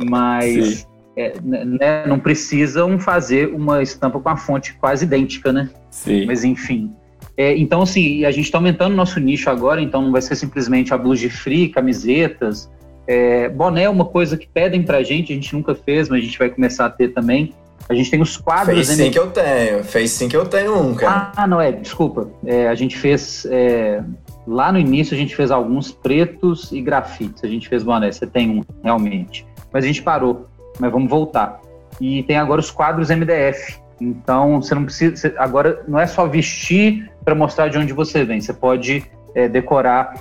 Speaker 3: Mas é, né, não precisam fazer uma estampa com a fonte quase idêntica, né?
Speaker 1: Sim.
Speaker 3: Mas enfim. É, então, assim, a gente está aumentando nosso nicho agora, então não vai ser simplesmente a blues de free, camisetas, é, boné é uma coisa que pedem pra gente, a gente nunca fez, mas a gente vai começar a ter também. A gente tem os quadros.
Speaker 2: Fez sim que eu tenho, fez sim que eu tenho um, cara.
Speaker 3: Ah, não é, desculpa. É, a gente fez. É, lá no início a gente fez alguns pretos e grafites. A gente fez boné, você tem um, realmente. Mas a gente parou, mas vamos voltar. E tem agora os quadros MDF. Então você não precisa. Você, agora não é só vestir para mostrar de onde você vem, você pode é, decorar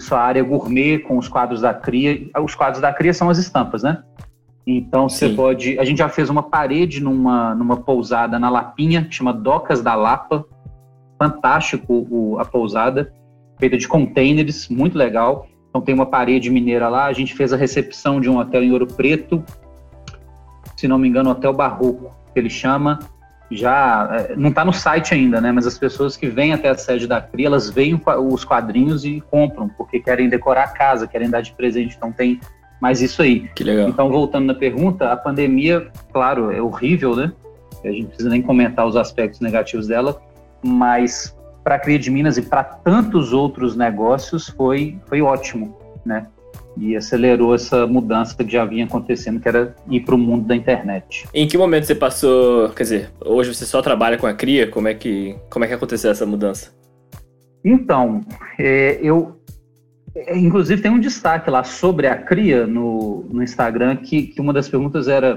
Speaker 3: sua área gourmet com os quadros da cria. Os quadros da cria são as estampas, né? Então você pode. A gente já fez uma parede numa, numa pousada na Lapinha, que chama Docas da Lapa. Fantástico o, a pousada, feita de containers, muito legal. Então tem uma parede mineira lá. A gente fez a recepção de um hotel em Ouro Preto, se não me engano, Hotel Barroco, que ele chama já é, não está no site ainda, né? Mas as pessoas que vêm até a sede da CRI, elas veem os quadrinhos e compram, porque querem decorar a casa, querem dar de presente. Então tem mais isso aí.
Speaker 1: Que legal.
Speaker 3: Então, voltando na pergunta, a pandemia, claro, é horrível, né? A gente não precisa nem comentar os aspectos negativos dela, mas para a Cria de Minas e para tantos outros negócios foi, foi ótimo, né? E acelerou essa mudança que já vinha acontecendo, que era ir para o mundo da internet.
Speaker 1: Em que momento você passou, quer dizer, hoje você só trabalha com a cria? Como é que, como é que aconteceu essa mudança?
Speaker 3: Então, é, eu, é, inclusive tem um destaque lá sobre a cria no, no Instagram, que, que uma das perguntas era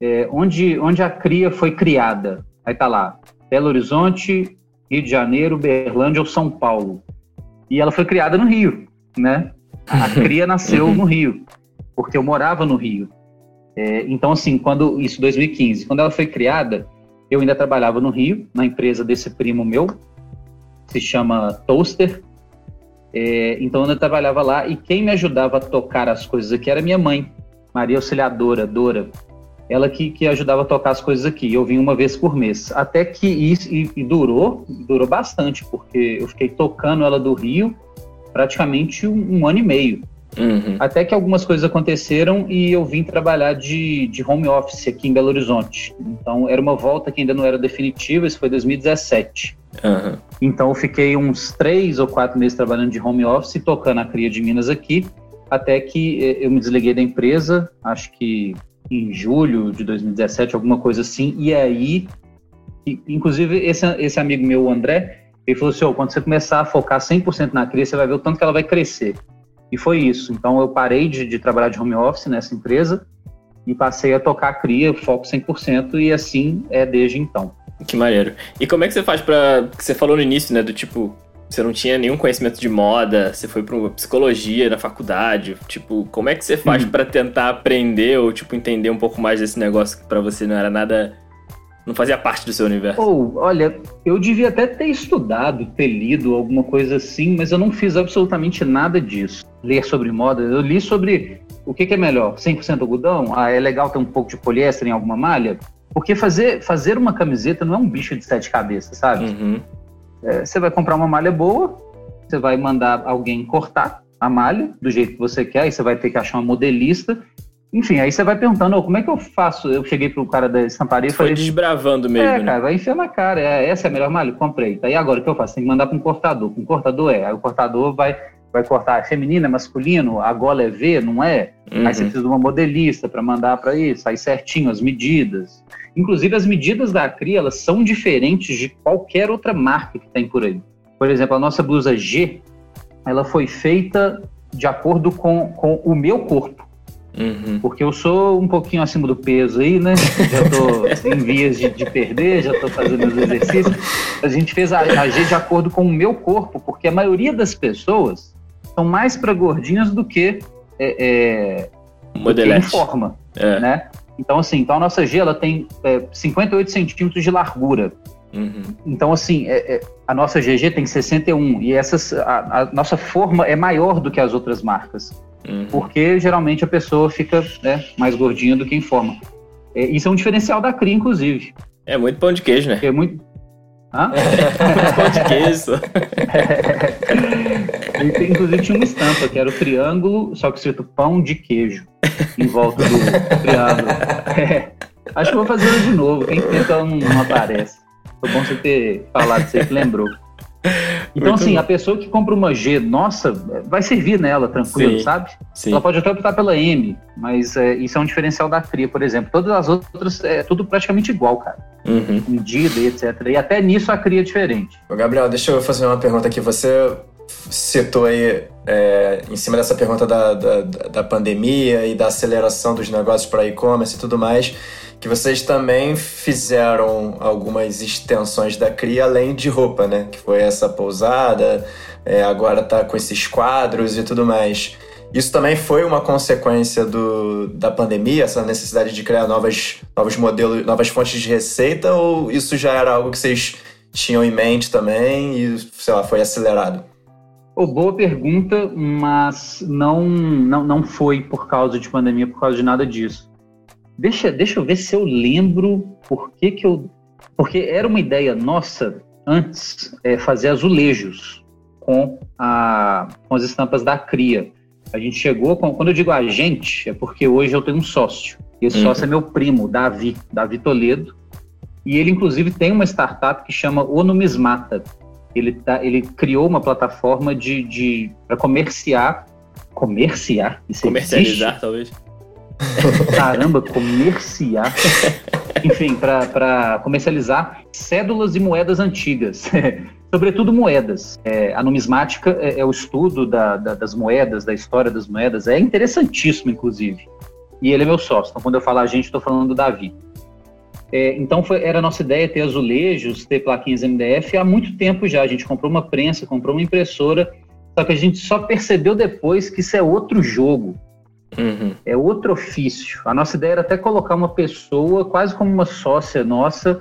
Speaker 3: é, onde, onde a cria foi criada? Aí tá lá, Belo Horizonte, Rio de Janeiro, Berlândia ou São Paulo. E ela foi criada no Rio, né? A cria nasceu no Rio, porque eu morava no Rio. É, então, assim, quando isso 2015, quando ela foi criada, eu ainda trabalhava no Rio, na empresa desse primo meu, se chama Toaster. É, então, eu trabalhava lá e quem me ajudava a tocar as coisas aqui era minha mãe, Maria Auxiliadora, Dora. Ela que, que ajudava a tocar as coisas aqui. Eu vim uma vez por mês. Até que isso e, e durou, durou bastante, porque eu fiquei tocando ela do Rio praticamente um, um ano e meio.
Speaker 1: Uhum.
Speaker 3: Até que algumas coisas aconteceram e eu vim trabalhar de, de home office aqui em Belo Horizonte. Então era uma volta que ainda não era definitiva, isso foi 2017.
Speaker 1: Uhum.
Speaker 3: Então eu fiquei uns três ou quatro meses trabalhando de home office, tocando a cria de Minas aqui, até que eh, eu me desliguei da empresa, acho que em julho de 2017, alguma coisa assim, e aí, inclusive esse, esse amigo meu, o André, ele falou assim: oh, quando você começar a focar 100% na cria, você vai ver o tanto que ela vai crescer. E foi isso. Então eu parei de, de trabalhar de home office nessa empresa e passei a tocar a cria, foco 100%, e assim é desde então.
Speaker 1: Que maneiro. E como é que você faz para Você falou no início, né, do tipo, você não tinha nenhum conhecimento de moda, você foi para psicologia na faculdade, tipo, como é que você faz uhum. para tentar aprender ou tipo entender um pouco mais desse negócio que para você não era nada não fazia parte do seu universo?
Speaker 3: Ou, oh, olha, eu devia até ter estudado, ter lido alguma coisa assim, mas eu não fiz absolutamente nada disso. Ler sobre moda, eu li sobre o que, que é melhor, 100% algodão? Ah, é legal ter um pouco de poliéster em alguma malha? Porque fazer, fazer uma camiseta não é um bicho de sete cabeças, sabe?
Speaker 1: Uhum.
Speaker 3: É, você vai comprar uma malha boa, você vai mandar alguém cortar a malha do jeito que você quer, aí você vai ter que achar uma modelista Enfim, aí você vai perguntando, oh, como é que eu faço? Eu cheguei pro cara da estamparia e falei...
Speaker 1: Foi desbravando mesmo,
Speaker 3: É,
Speaker 1: né?
Speaker 3: cara, vai enfiar na cara. É, essa é a melhor malha? Comprei. Aí agora o que eu faço? Tem que mandar para um cortador. Um cortador é. Aí o cortador vai, vai cortar é feminino, é masculino, a gola é V, não é?
Speaker 1: Uhum.
Speaker 3: Aí você precisa de uma modelista para mandar para isso, aí certinho as medidas. Inclusive as medidas da Acri, elas são diferentes de qualquer outra marca que tem por aí. Por exemplo, a nossa blusa G, ela foi feita de acordo com, com o meu corpo.
Speaker 1: Uhum.
Speaker 3: Porque eu sou um pouquinho acima do peso aí, né? Já tô *laughs* em vias de, de perder, já tô fazendo os exercícios. A gente fez a, a G de acordo com o meu corpo, porque a maioria das pessoas são mais para gordinhas do que, é, é, do que em forma,
Speaker 1: É.
Speaker 3: né? Então, assim, então a nossa G ela tem é, 58 centímetros de largura.
Speaker 1: Uhum.
Speaker 3: Então, assim, é- é, a nossa GG tem 61 e essas, a, a nossa forma é maior do que as outras marcas,
Speaker 1: Uhum.
Speaker 3: porque geralmente a pessoa fica né, mais gordinha do que em forma. É, isso é um diferencial da CRI, inclusive.
Speaker 1: É muito pão de queijo, né?
Speaker 3: É muito. Hã?
Speaker 1: Muito *laughs* pão de queijo. *laughs*
Speaker 3: E tem, inclusive tinha uma estampa que era o triângulo, só que escrito pão de queijo em volta do triângulo. *laughs* É. Acho que vou fazer ela de novo. Quem tenta não, não aparece. Foi bom você ter falado, você que lembrou. Então,
Speaker 1: Muito
Speaker 3: assim,
Speaker 1: bom.
Speaker 3: a pessoa que compra uma G, nossa, vai servir nela, tranquilo,
Speaker 1: Sim.
Speaker 3: sabe?
Speaker 1: Sim.
Speaker 3: Ela pode até optar pela M, mas é, isso é um diferencial da CRIA, por exemplo. Todas as outras é tudo praticamente igual, cara.
Speaker 1: Uhum.
Speaker 3: Medida e etc. E até nisso a CRIA é diferente.
Speaker 2: Ô, Gabriel, deixa eu fazer uma pergunta aqui. Você citou aí, é, em cima dessa pergunta da, da, da pandemia e da aceleração dos negócios para e-commerce e tudo mais, que vocês também fizeram algumas extensões da CRI além de roupa, né? Que foi essa pousada, é, agora tá com esses quadros e tudo mais. Isso também foi uma consequência do, da pandemia, essa necessidade de criar novas, novos modelos, novas fontes de receita, ou isso já era algo que vocês tinham em mente também e, sei lá, foi acelerado?
Speaker 3: Ô, boa pergunta, mas não, não, não foi por causa de pandemia, por causa de nada disso. Deixa, deixa eu ver se eu lembro por que que eu... Porque era uma ideia nossa, antes, é, fazer azulejos com, a, com as estampas da CRIA. A gente chegou com... Quando eu digo a gente, é porque hoje eu tenho um sócio. E esse
Speaker 1: Uhum.
Speaker 3: sócio é meu primo, Davi, Davi Toledo. E ele, inclusive, tem uma startup que chama O Numismata. Ele, tá, ele criou uma plataforma de, de para comerciar. Comerciar? Isso
Speaker 1: Comercializar, talvez.
Speaker 3: Caramba, comerciar. Enfim, para comercializar cédulas e moedas antigas. *laughs* Sobretudo moedas. É, a numismática é, é o estudo da, da- das moedas, da história das moedas. É interessantíssimo, inclusive. E ele é meu sócio. Então, quando eu falar a gente, estou falando do Davi. É, então, foi, era a nossa ideia ter azulejos, ter plaquinhas MDF há muito tempo já. A gente comprou uma prensa, comprou uma impressora, só que a gente só percebeu depois que isso é outro jogo,
Speaker 1: Uhum.
Speaker 3: é outro ofício. A nossa ideia era até colocar uma pessoa, quase como uma sócia nossa,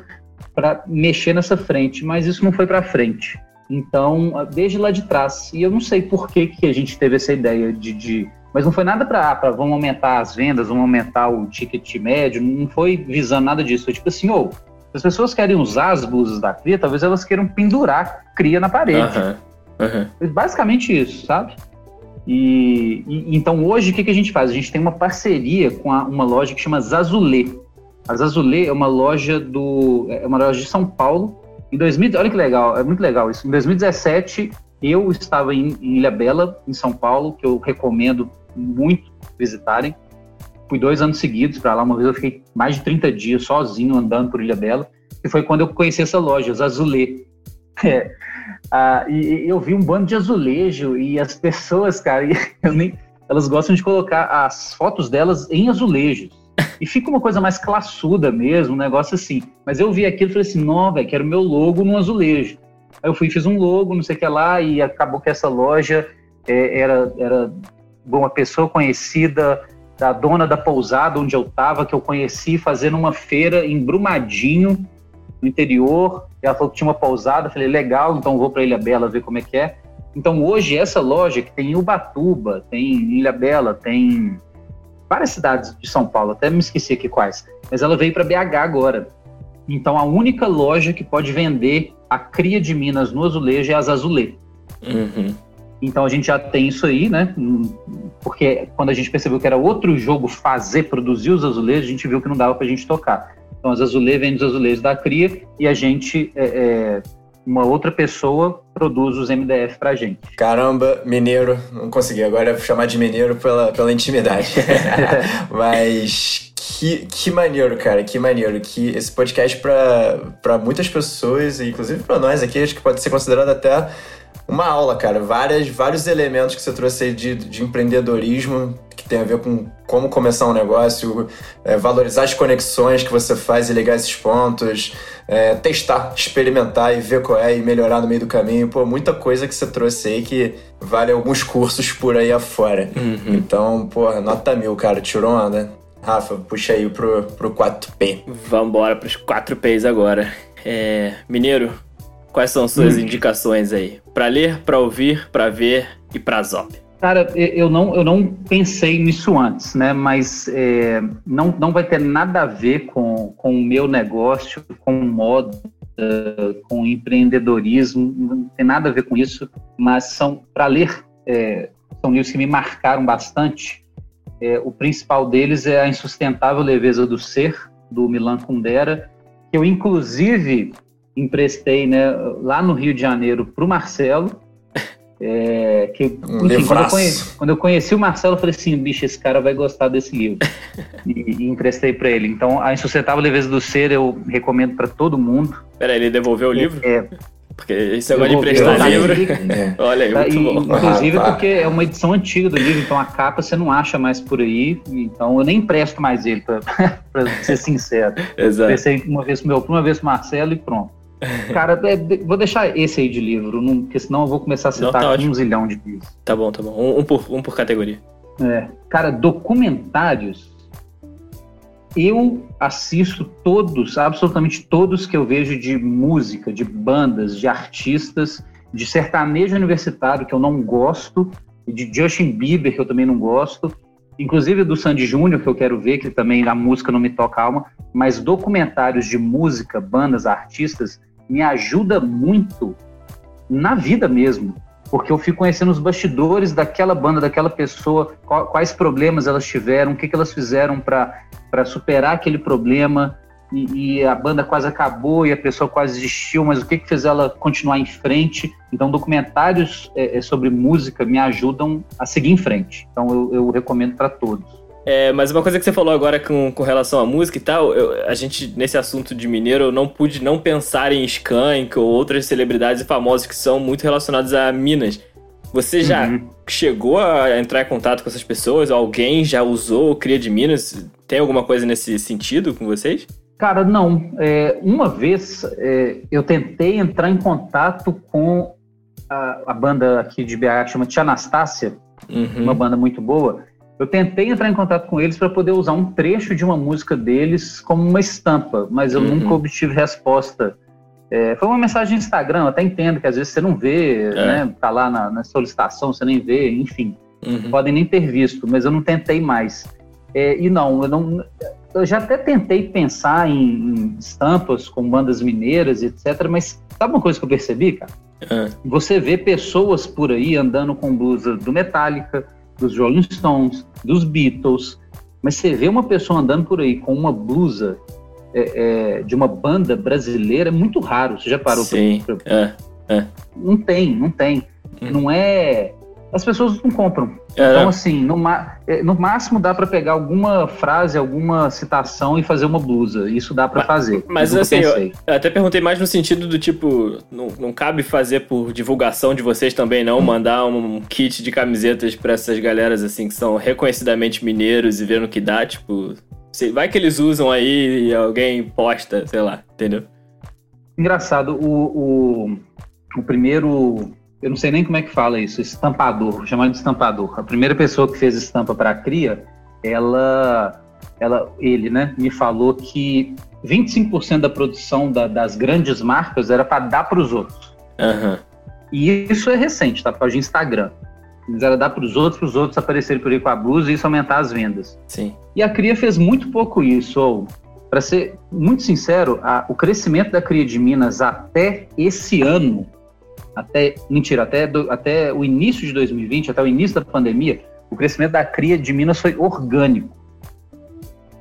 Speaker 3: para mexer nessa frente, mas isso não foi para frente. Então, desde lá de trás. E eu não sei por que, que a gente teve essa ideia de. de- mas não foi nada para vamos aumentar as vendas, vamos aumentar o ticket médio, não foi visando nada disso. Foi tipo assim, ô, se as pessoas querem usar as blusas da cria, talvez elas queiram pendurar cria na parede.
Speaker 1: Aham. Aham.
Speaker 3: Basicamente isso, sabe? E, e- então hoje o que, que a gente faz? A gente tem uma parceria com a- uma loja que chama Zazulê. A Zazulê é uma loja do é uma loja de São Paulo. Em 2000, olha que legal, é muito legal isso. Em 2017 eu estava em, em Ilha Bela, em São Paulo, que eu recomendo muito visitarem. Fui dois anos seguidos para lá. Uma vez eu fiquei mais de 30 dias sozinho andando por Ilha Bela. E foi quando eu conheci essa loja, Zazulê. *laughs* É, ah, e, e eu vi um bando de azulejo e as pessoas, cara, *laughs* nem, elas gostam de colocar as fotos delas em azulejos. E fica uma coisa mais classuda mesmo, um negócio assim. Mas eu vi aquilo e falei assim, não, velho, quero meu logo num azulejo. Aí eu fui fiz um logo, não sei o que lá, e acabou que essa loja é, era, era uma pessoa conhecida, da dona da pousada onde eu tava, que eu conheci fazendo uma feira em Brumadinho, no interior. Ela falou que tinha uma pousada, eu falei, legal, então vou para Ilha Bela ver como é que é. Então hoje essa loja que tem em Ubatuba, tem em Ilha Bela, tem várias cidades de São Paulo, até me esqueci aqui quais, mas ela veio para BH agora. Então a única loja que pode vender a cria de Minas no azulejo é a Azulê.
Speaker 1: Uhum.
Speaker 3: Então a gente já tem isso aí, né? Porque quando a gente percebeu que era outro jogo fazer, produzir os azulejos, a gente viu que não dava para a gente tocar. Então as azulejos vêm dos azulejos da cria e a gente, é, é, uma outra pessoa, produz os MDF para a gente.
Speaker 2: Caramba, mineiro, não consegui. Agora chamar de mineiro pela, pela intimidade. *laughs* Mas que, que maneiro, cara, que maneiro. Que esse podcast para muitas pessoas, inclusive para nós aqui, acho que pode ser considerado até uma aula, cara. Várias, vários elementos que você trouxe aí de, de empreendedorismo, que tem a ver com como começar um negócio, é, valorizar as conexões que você faz e ligar esses pontos, é, testar, experimentar e ver qual é e melhorar no meio do caminho. Pô, muita coisa que você trouxe aí que vale alguns cursos por aí afora. Uhum. Então, pô, nota mil, cara. Tirou onda. Rafa, puxa aí pro, pro 4P.
Speaker 1: Vambora pros 4Ps agora. É, Mineiro, Quais são suas hum. indicações aí? Para ler, para ouvir, para ver e para Zop?
Speaker 3: Cara, eu não, eu não pensei nisso antes, né? Mas é, não, não vai ter nada a ver com, com o meu negócio, com moda, com empreendedorismo, não tem nada a ver com isso, mas são, para ler, é, são livros que me marcaram bastante. É, o principal deles é A Insustentável Leveza do Ser, do Milan Kundera, que eu, inclusive, emprestei né, lá no Rio de Janeiro para o Marcelo. É, que, *laughs* enfim, quando, eu conheci, quando, eu conheci, o Marcelo, eu falei assim: bicho, esse cara vai gostar desse livro. *laughs* e, e emprestei para ele. Então, A Insustentável Leveza do Ser eu recomendo para todo mundo.
Speaker 1: Peraí, ele devolveu o livro? É. Porque esse negócio de emprestar livro. *laughs* É. Olha aí, muito e,
Speaker 3: bom. Inclusive, porque é uma edição antiga do livro, então a capa você não acha mais por aí. Então eu nem empresto mais ele, para ser sincero. Exato. Pensei uma vez pro meu, uma vez pro Marcelo e pronto. Cara, é, vou deixar esse aí de livro, porque senão eu vou começar a citar Não, tá um zilhão de livros.
Speaker 1: Tá bom, tá bom. Um, um, por, um por categoria.
Speaker 3: É. Cara, documentários. Eu assisto todos, absolutamente todos que eu vejo de música, de bandas, de artistas, de sertanejo universitário, que eu não gosto, de Justin Bieber, que eu também não gosto, inclusive do Sandy Júnior, que eu quero ver, que também a música não me toca a alma, mas documentários de música, bandas, artistas, me ajuda muito na vida mesmo, porque eu fico conhecendo os bastidores daquela banda, daquela pessoa, quais problemas elas tiveram, o que, que elas fizeram para superar aquele problema, e, e, a banda quase acabou e a pessoa quase desistiu, mas o que, que fez ela continuar em frente? Então, documentários é, é sobre música me ajudam a seguir em frente. Então, eu, eu recomendo para todos.
Speaker 1: É, mas uma coisa que você falou agora com, com relação à música e tal, eu, a gente, nesse assunto de mineiro, eu não pude não pensar em Skank ou outras celebridades famosas que são muito relacionadas a Minas. Você já uhum. chegou a entrar em contato com essas pessoas? Alguém já usou o Cria de Minas? Tem alguma coisa nesse sentido com vocês?
Speaker 3: Cara, não. É, uma vez é, eu tentei entrar em contato com a, a banda aqui de BH que chama Tia Anastácia, uhum. uma banda muito boa. Eu tentei entrar em contato com eles para poder usar um trecho de uma música deles como uma estampa, mas eu uhum. nunca obtive resposta. É, foi uma mensagem no Instagram, eu até entendo que às vezes você não vê, é. né? Tá lá na, na, solicitação, você nem vê, enfim. Uhum. Podem nem ter visto, mas eu não tentei mais. É, e não, eu não. Eu já até tentei pensar em, em estampas com bandas mineiras, etc., mas sabe uma coisa que eu percebi, cara? Uhum. Você vê pessoas por aí andando com blusa do Metallica, dos Rolling Stones, dos Beatles, mas você vê uma pessoa andando por aí com uma blusa é, é, de uma banda brasileira é muito raro. Você já parou?
Speaker 1: Sim. Pra... É,
Speaker 3: é. Não tem, não tem. Hum. Não é as pessoas não compram. É. Então, assim, no, é, no máximo dá para pegar alguma frase, alguma citação e fazer uma blusa. Isso dá para fazer.
Speaker 1: Mas, assim, eu, eu, até perguntei mais no sentido do tipo, não, não cabe fazer por divulgação de vocês também, não? Mandar um kit de camisetas para essas galeras, assim, que são reconhecidamente mineiros e ver no que dá, tipo. Vai que eles usam aí e alguém posta, sei lá, entendeu?
Speaker 3: Engraçado, o, o, o primeiro eu não sei nem como é que fala isso, estampador, chamado de estampador. A primeira pessoa que fez estampa para a cria, ela, ela, ele, né, me falou que 25% da produção da, das grandes marcas era para dar para os outros.
Speaker 1: Uhum.
Speaker 3: E isso é recente, tá? Causa de Instagram. Eles era dar para os outros, para os outros aparecerem por aí com a blusa e isso aumentar as vendas.
Speaker 1: Sim.
Speaker 3: E a Cria fez muito pouco isso. Ou, para ser muito sincero, a, o crescimento da Cria de Minas até esse ano até, mentira, até, do, até o início de 2020, até o início da pandemia, o crescimento da cria de Minas foi orgânico.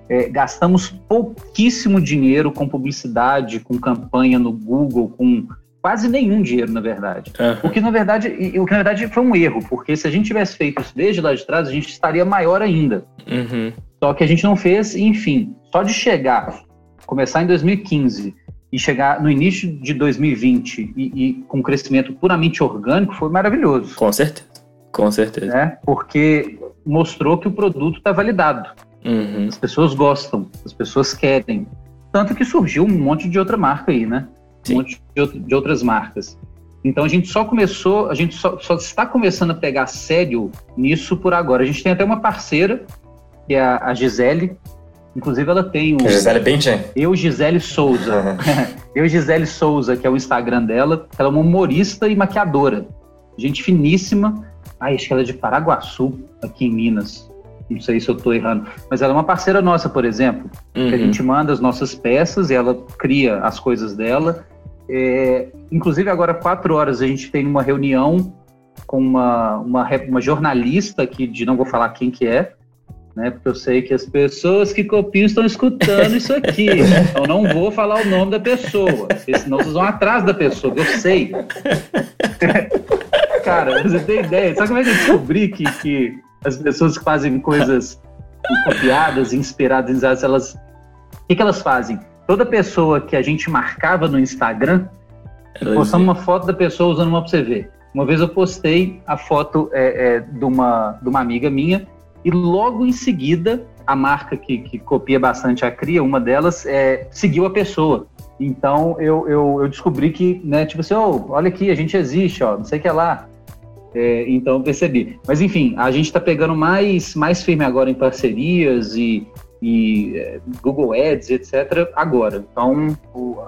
Speaker 3: É, gastamos pouquíssimo dinheiro com publicidade, com campanha no Google, com quase nenhum dinheiro, na verdade. Uhum. O que na verdade, o que na verdade foi um erro, porque se a gente tivesse feito isso desde lá de trás, a gente estaria maior ainda. Uhum. Só que a gente não fez, enfim, só de chegar, começar em 2015 e chegar no início de 2020 e, e com um crescimento puramente orgânico foi maravilhoso.
Speaker 1: Com certeza. Com certeza.
Speaker 3: Né? Porque mostrou que o produto está validado. Uhum. As pessoas gostam, as pessoas querem. Tanto que surgiu um monte de outra marca aí, né? Sim. Um monte de, de, outras marcas. Então a gente só começou, a gente só, só, está começando a pegar sério nisso por agora. A gente tem até uma parceira, que é a Gisele. Inclusive ela tem o.
Speaker 2: Gisele Bündchen?
Speaker 3: Eu, Gisele Souza. *laughs* Eu, Gisele Souza, que é o Instagram dela. Ela é uma humorista e maquiadora. Gente finíssima ah, acho que ela é de Paraguaçu, aqui em Minas. Não sei se eu estou errando. Mas ela é uma parceira nossa, por exemplo. Uhum. Que a uhum. gente manda as nossas peças e ela cria as coisas dela. É, inclusive, agora, quatro horas, a gente tem uma reunião com uma, uma, uma jornalista aqui, de não vou falar quem que é, né? Porque eu sei que as pessoas que copiam estão escutando isso aqui. Então não vou falar o nome da pessoa, porque senão vocês vão atrás da pessoa, eu sei. *laughs* Cara, você tem ideia? Sabe como é que eu descobri que, que as pessoas que fazem coisas copiadas, inspiradas, elas. O que, que elas fazem? Toda pessoa que a gente marcava no Instagram, postamos uma foto da pessoa usando uma pra você ver. Uma vez eu postei a foto é, é, de, uma, de uma amiga minha e logo em seguida, a marca que, que copia bastante a cria, uma delas, é, seguiu a pessoa. Então eu, eu, eu descobri que, né, tipo assim, oh, olha aqui, a gente existe, ó, não sei o que é lá. É, então percebi. Mas enfim, a gente está pegando mais, mais firme agora em parcerias e, e é, Google Ads, etc. agora. Então o,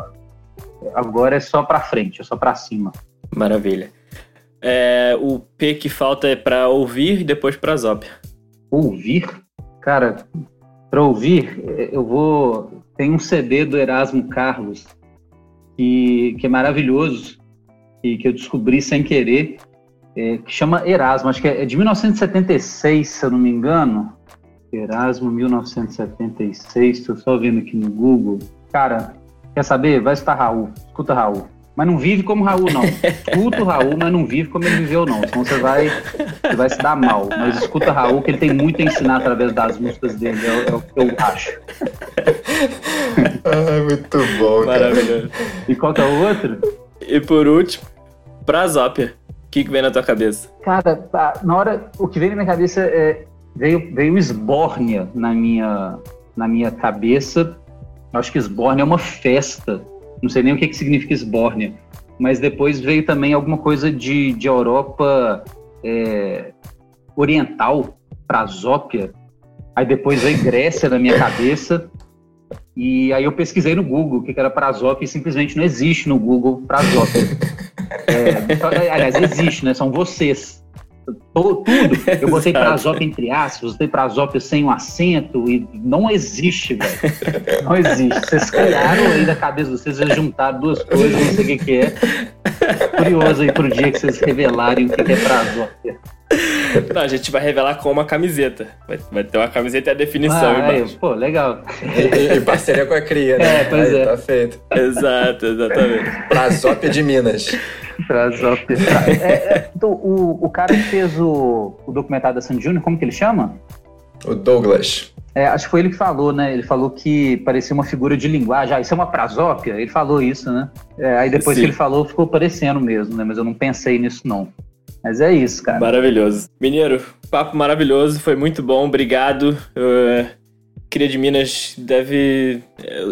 Speaker 3: agora é só para frente, é só para cima.
Speaker 1: Maravilha. É, o P que falta é para ouvir e depois para Zop.
Speaker 3: Ouvir? Cara, para ouvir, eu vou. Tem um CD do Erasmo Carlos que, que é maravilhoso, e que eu descobri sem querer, é, que chama Erasmo, acho que é, é de 1976, se eu não me engano. Erasmo 1976, estou só vendo aqui no Google. Cara, quer saber? Vai estar Raul. Escuta Raul. Mas não vive como Raul, não. Escuta o Raul, mas não vive como ele viveu, não. Senão você vai, você vai se dar mal. Mas escuta Raul, que ele tem muito a ensinar através das músicas dele. É, é o que eu acho. *laughs*
Speaker 2: Ai, muito bom,
Speaker 1: Maravilhoso.
Speaker 3: E qual que é o outro?
Speaker 1: E por último, pra Zópia. O que, que vem na tua cabeça?
Speaker 3: Cara, na hora, o que veio na minha cabeça é. Veio, veio Esbórnia na minha, na minha cabeça. Acho que Esbórnia é uma festa não sei nem o que, que significa esbórnia, mas depois veio também alguma coisa de, de Europa é, Oriental, Prazópia, aí depois veio Grécia na minha cabeça, e aí eu pesquisei no Google o que era Prazópia e simplesmente não existe no Google Prazópia. *laughs* É, aliás, existe, né? São vocês tudo. Eu botei Prazópia entre aspas, botei Prazópia sem um acento e não existe, velho. Não existe. Vocês criaram aí da cabeça de vocês, vocês juntaram duas coisas, não sei o que, que é. Curioso aí pro dia que vocês revelarem o que, que é Prazópia. *laughs*
Speaker 1: Não, a gente vai revelar com uma camiseta. Vai, vai ter uma camiseta e a definição ah,
Speaker 3: embaixo. É, pô, legal.
Speaker 2: Em parceria com a cria, né? *laughs*
Speaker 3: É, pois aí, é.
Speaker 2: Tá feito.
Speaker 1: Exato, exatamente. *laughs*
Speaker 2: Prazópia de Minas.
Speaker 3: Prazópia. É, é, o, o cara que fez o, o documentário da Sandy Júnior, como que ele chama?
Speaker 2: O Douglas.
Speaker 3: É, acho que foi ele que falou, né? Ele falou que parecia uma figura de linguagem. Ah, isso é uma prazópia? Ele falou isso, né? É, aí depois Sim. que ele falou, ficou parecendo mesmo, né? Mas eu não pensei nisso, não. Mas é isso, cara.
Speaker 1: Maravilhoso. Mineiro, papo maravilhoso, foi muito bom, obrigado. Eu, Cria de Minas deve.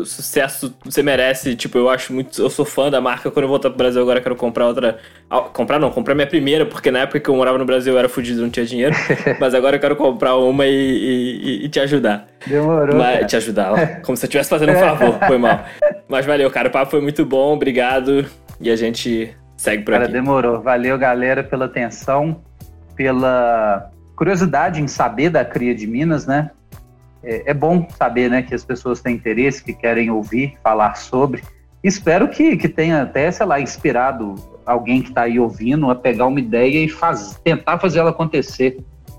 Speaker 1: O sucesso você merece. Tipo, eu acho muito. Eu sou fã da marca. Quando eu voltar pro Brasil agora, quero comprar outra. Ah, comprar não, comprar minha primeira, porque na época que eu morava no Brasil eu era fudido, não tinha dinheiro. *laughs* Mas agora eu quero comprar uma e, e, e te ajudar.
Speaker 3: Demorou.
Speaker 1: Mas, te ajudar, ó, como se eu estivesse fazendo um favor. Foi mal. *laughs* Mas valeu, cara. O papo foi muito bom, obrigado. E a gente segue por
Speaker 3: cara,
Speaker 1: aqui.
Speaker 3: demorou. Valeu, galera, pela atenção, pela curiosidade em saber da cria de Minas, né? é, é, bom saber né, que as pessoas têm interesse, que querem ouvir falar sobre. Espero que, que tenha até, sei lá, inspirado alguém que está aí ouvindo a pegar uma ideia e faz, tentar fazer ela acontecer.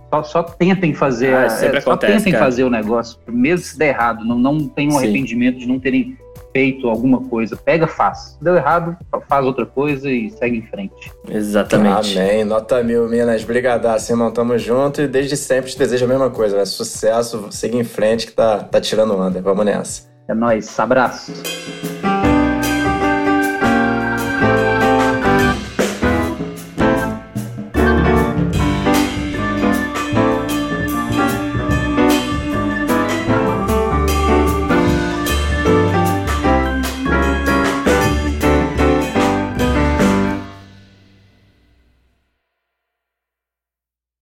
Speaker 3: Só, só tentem fazer,
Speaker 1: Ah,
Speaker 3: é, só
Speaker 1: acontece,
Speaker 3: tentem
Speaker 1: cara.
Speaker 3: fazer o negócio, mesmo se der errado. Não, não tenham
Speaker 1: Sim.
Speaker 3: arrependimento de não terem feito alguma coisa. Pega, faz. Se deu errado, faz outra coisa e segue em frente.
Speaker 1: Exatamente.
Speaker 2: Amém. Nota mil, Minas. Brigadaço, irmão. Tamo junto e desde sempre te desejo a mesma coisa, né? Sucesso, siga em frente que tá, tá tirando onda. Vamos nessa.
Speaker 3: É nóis. Abraço.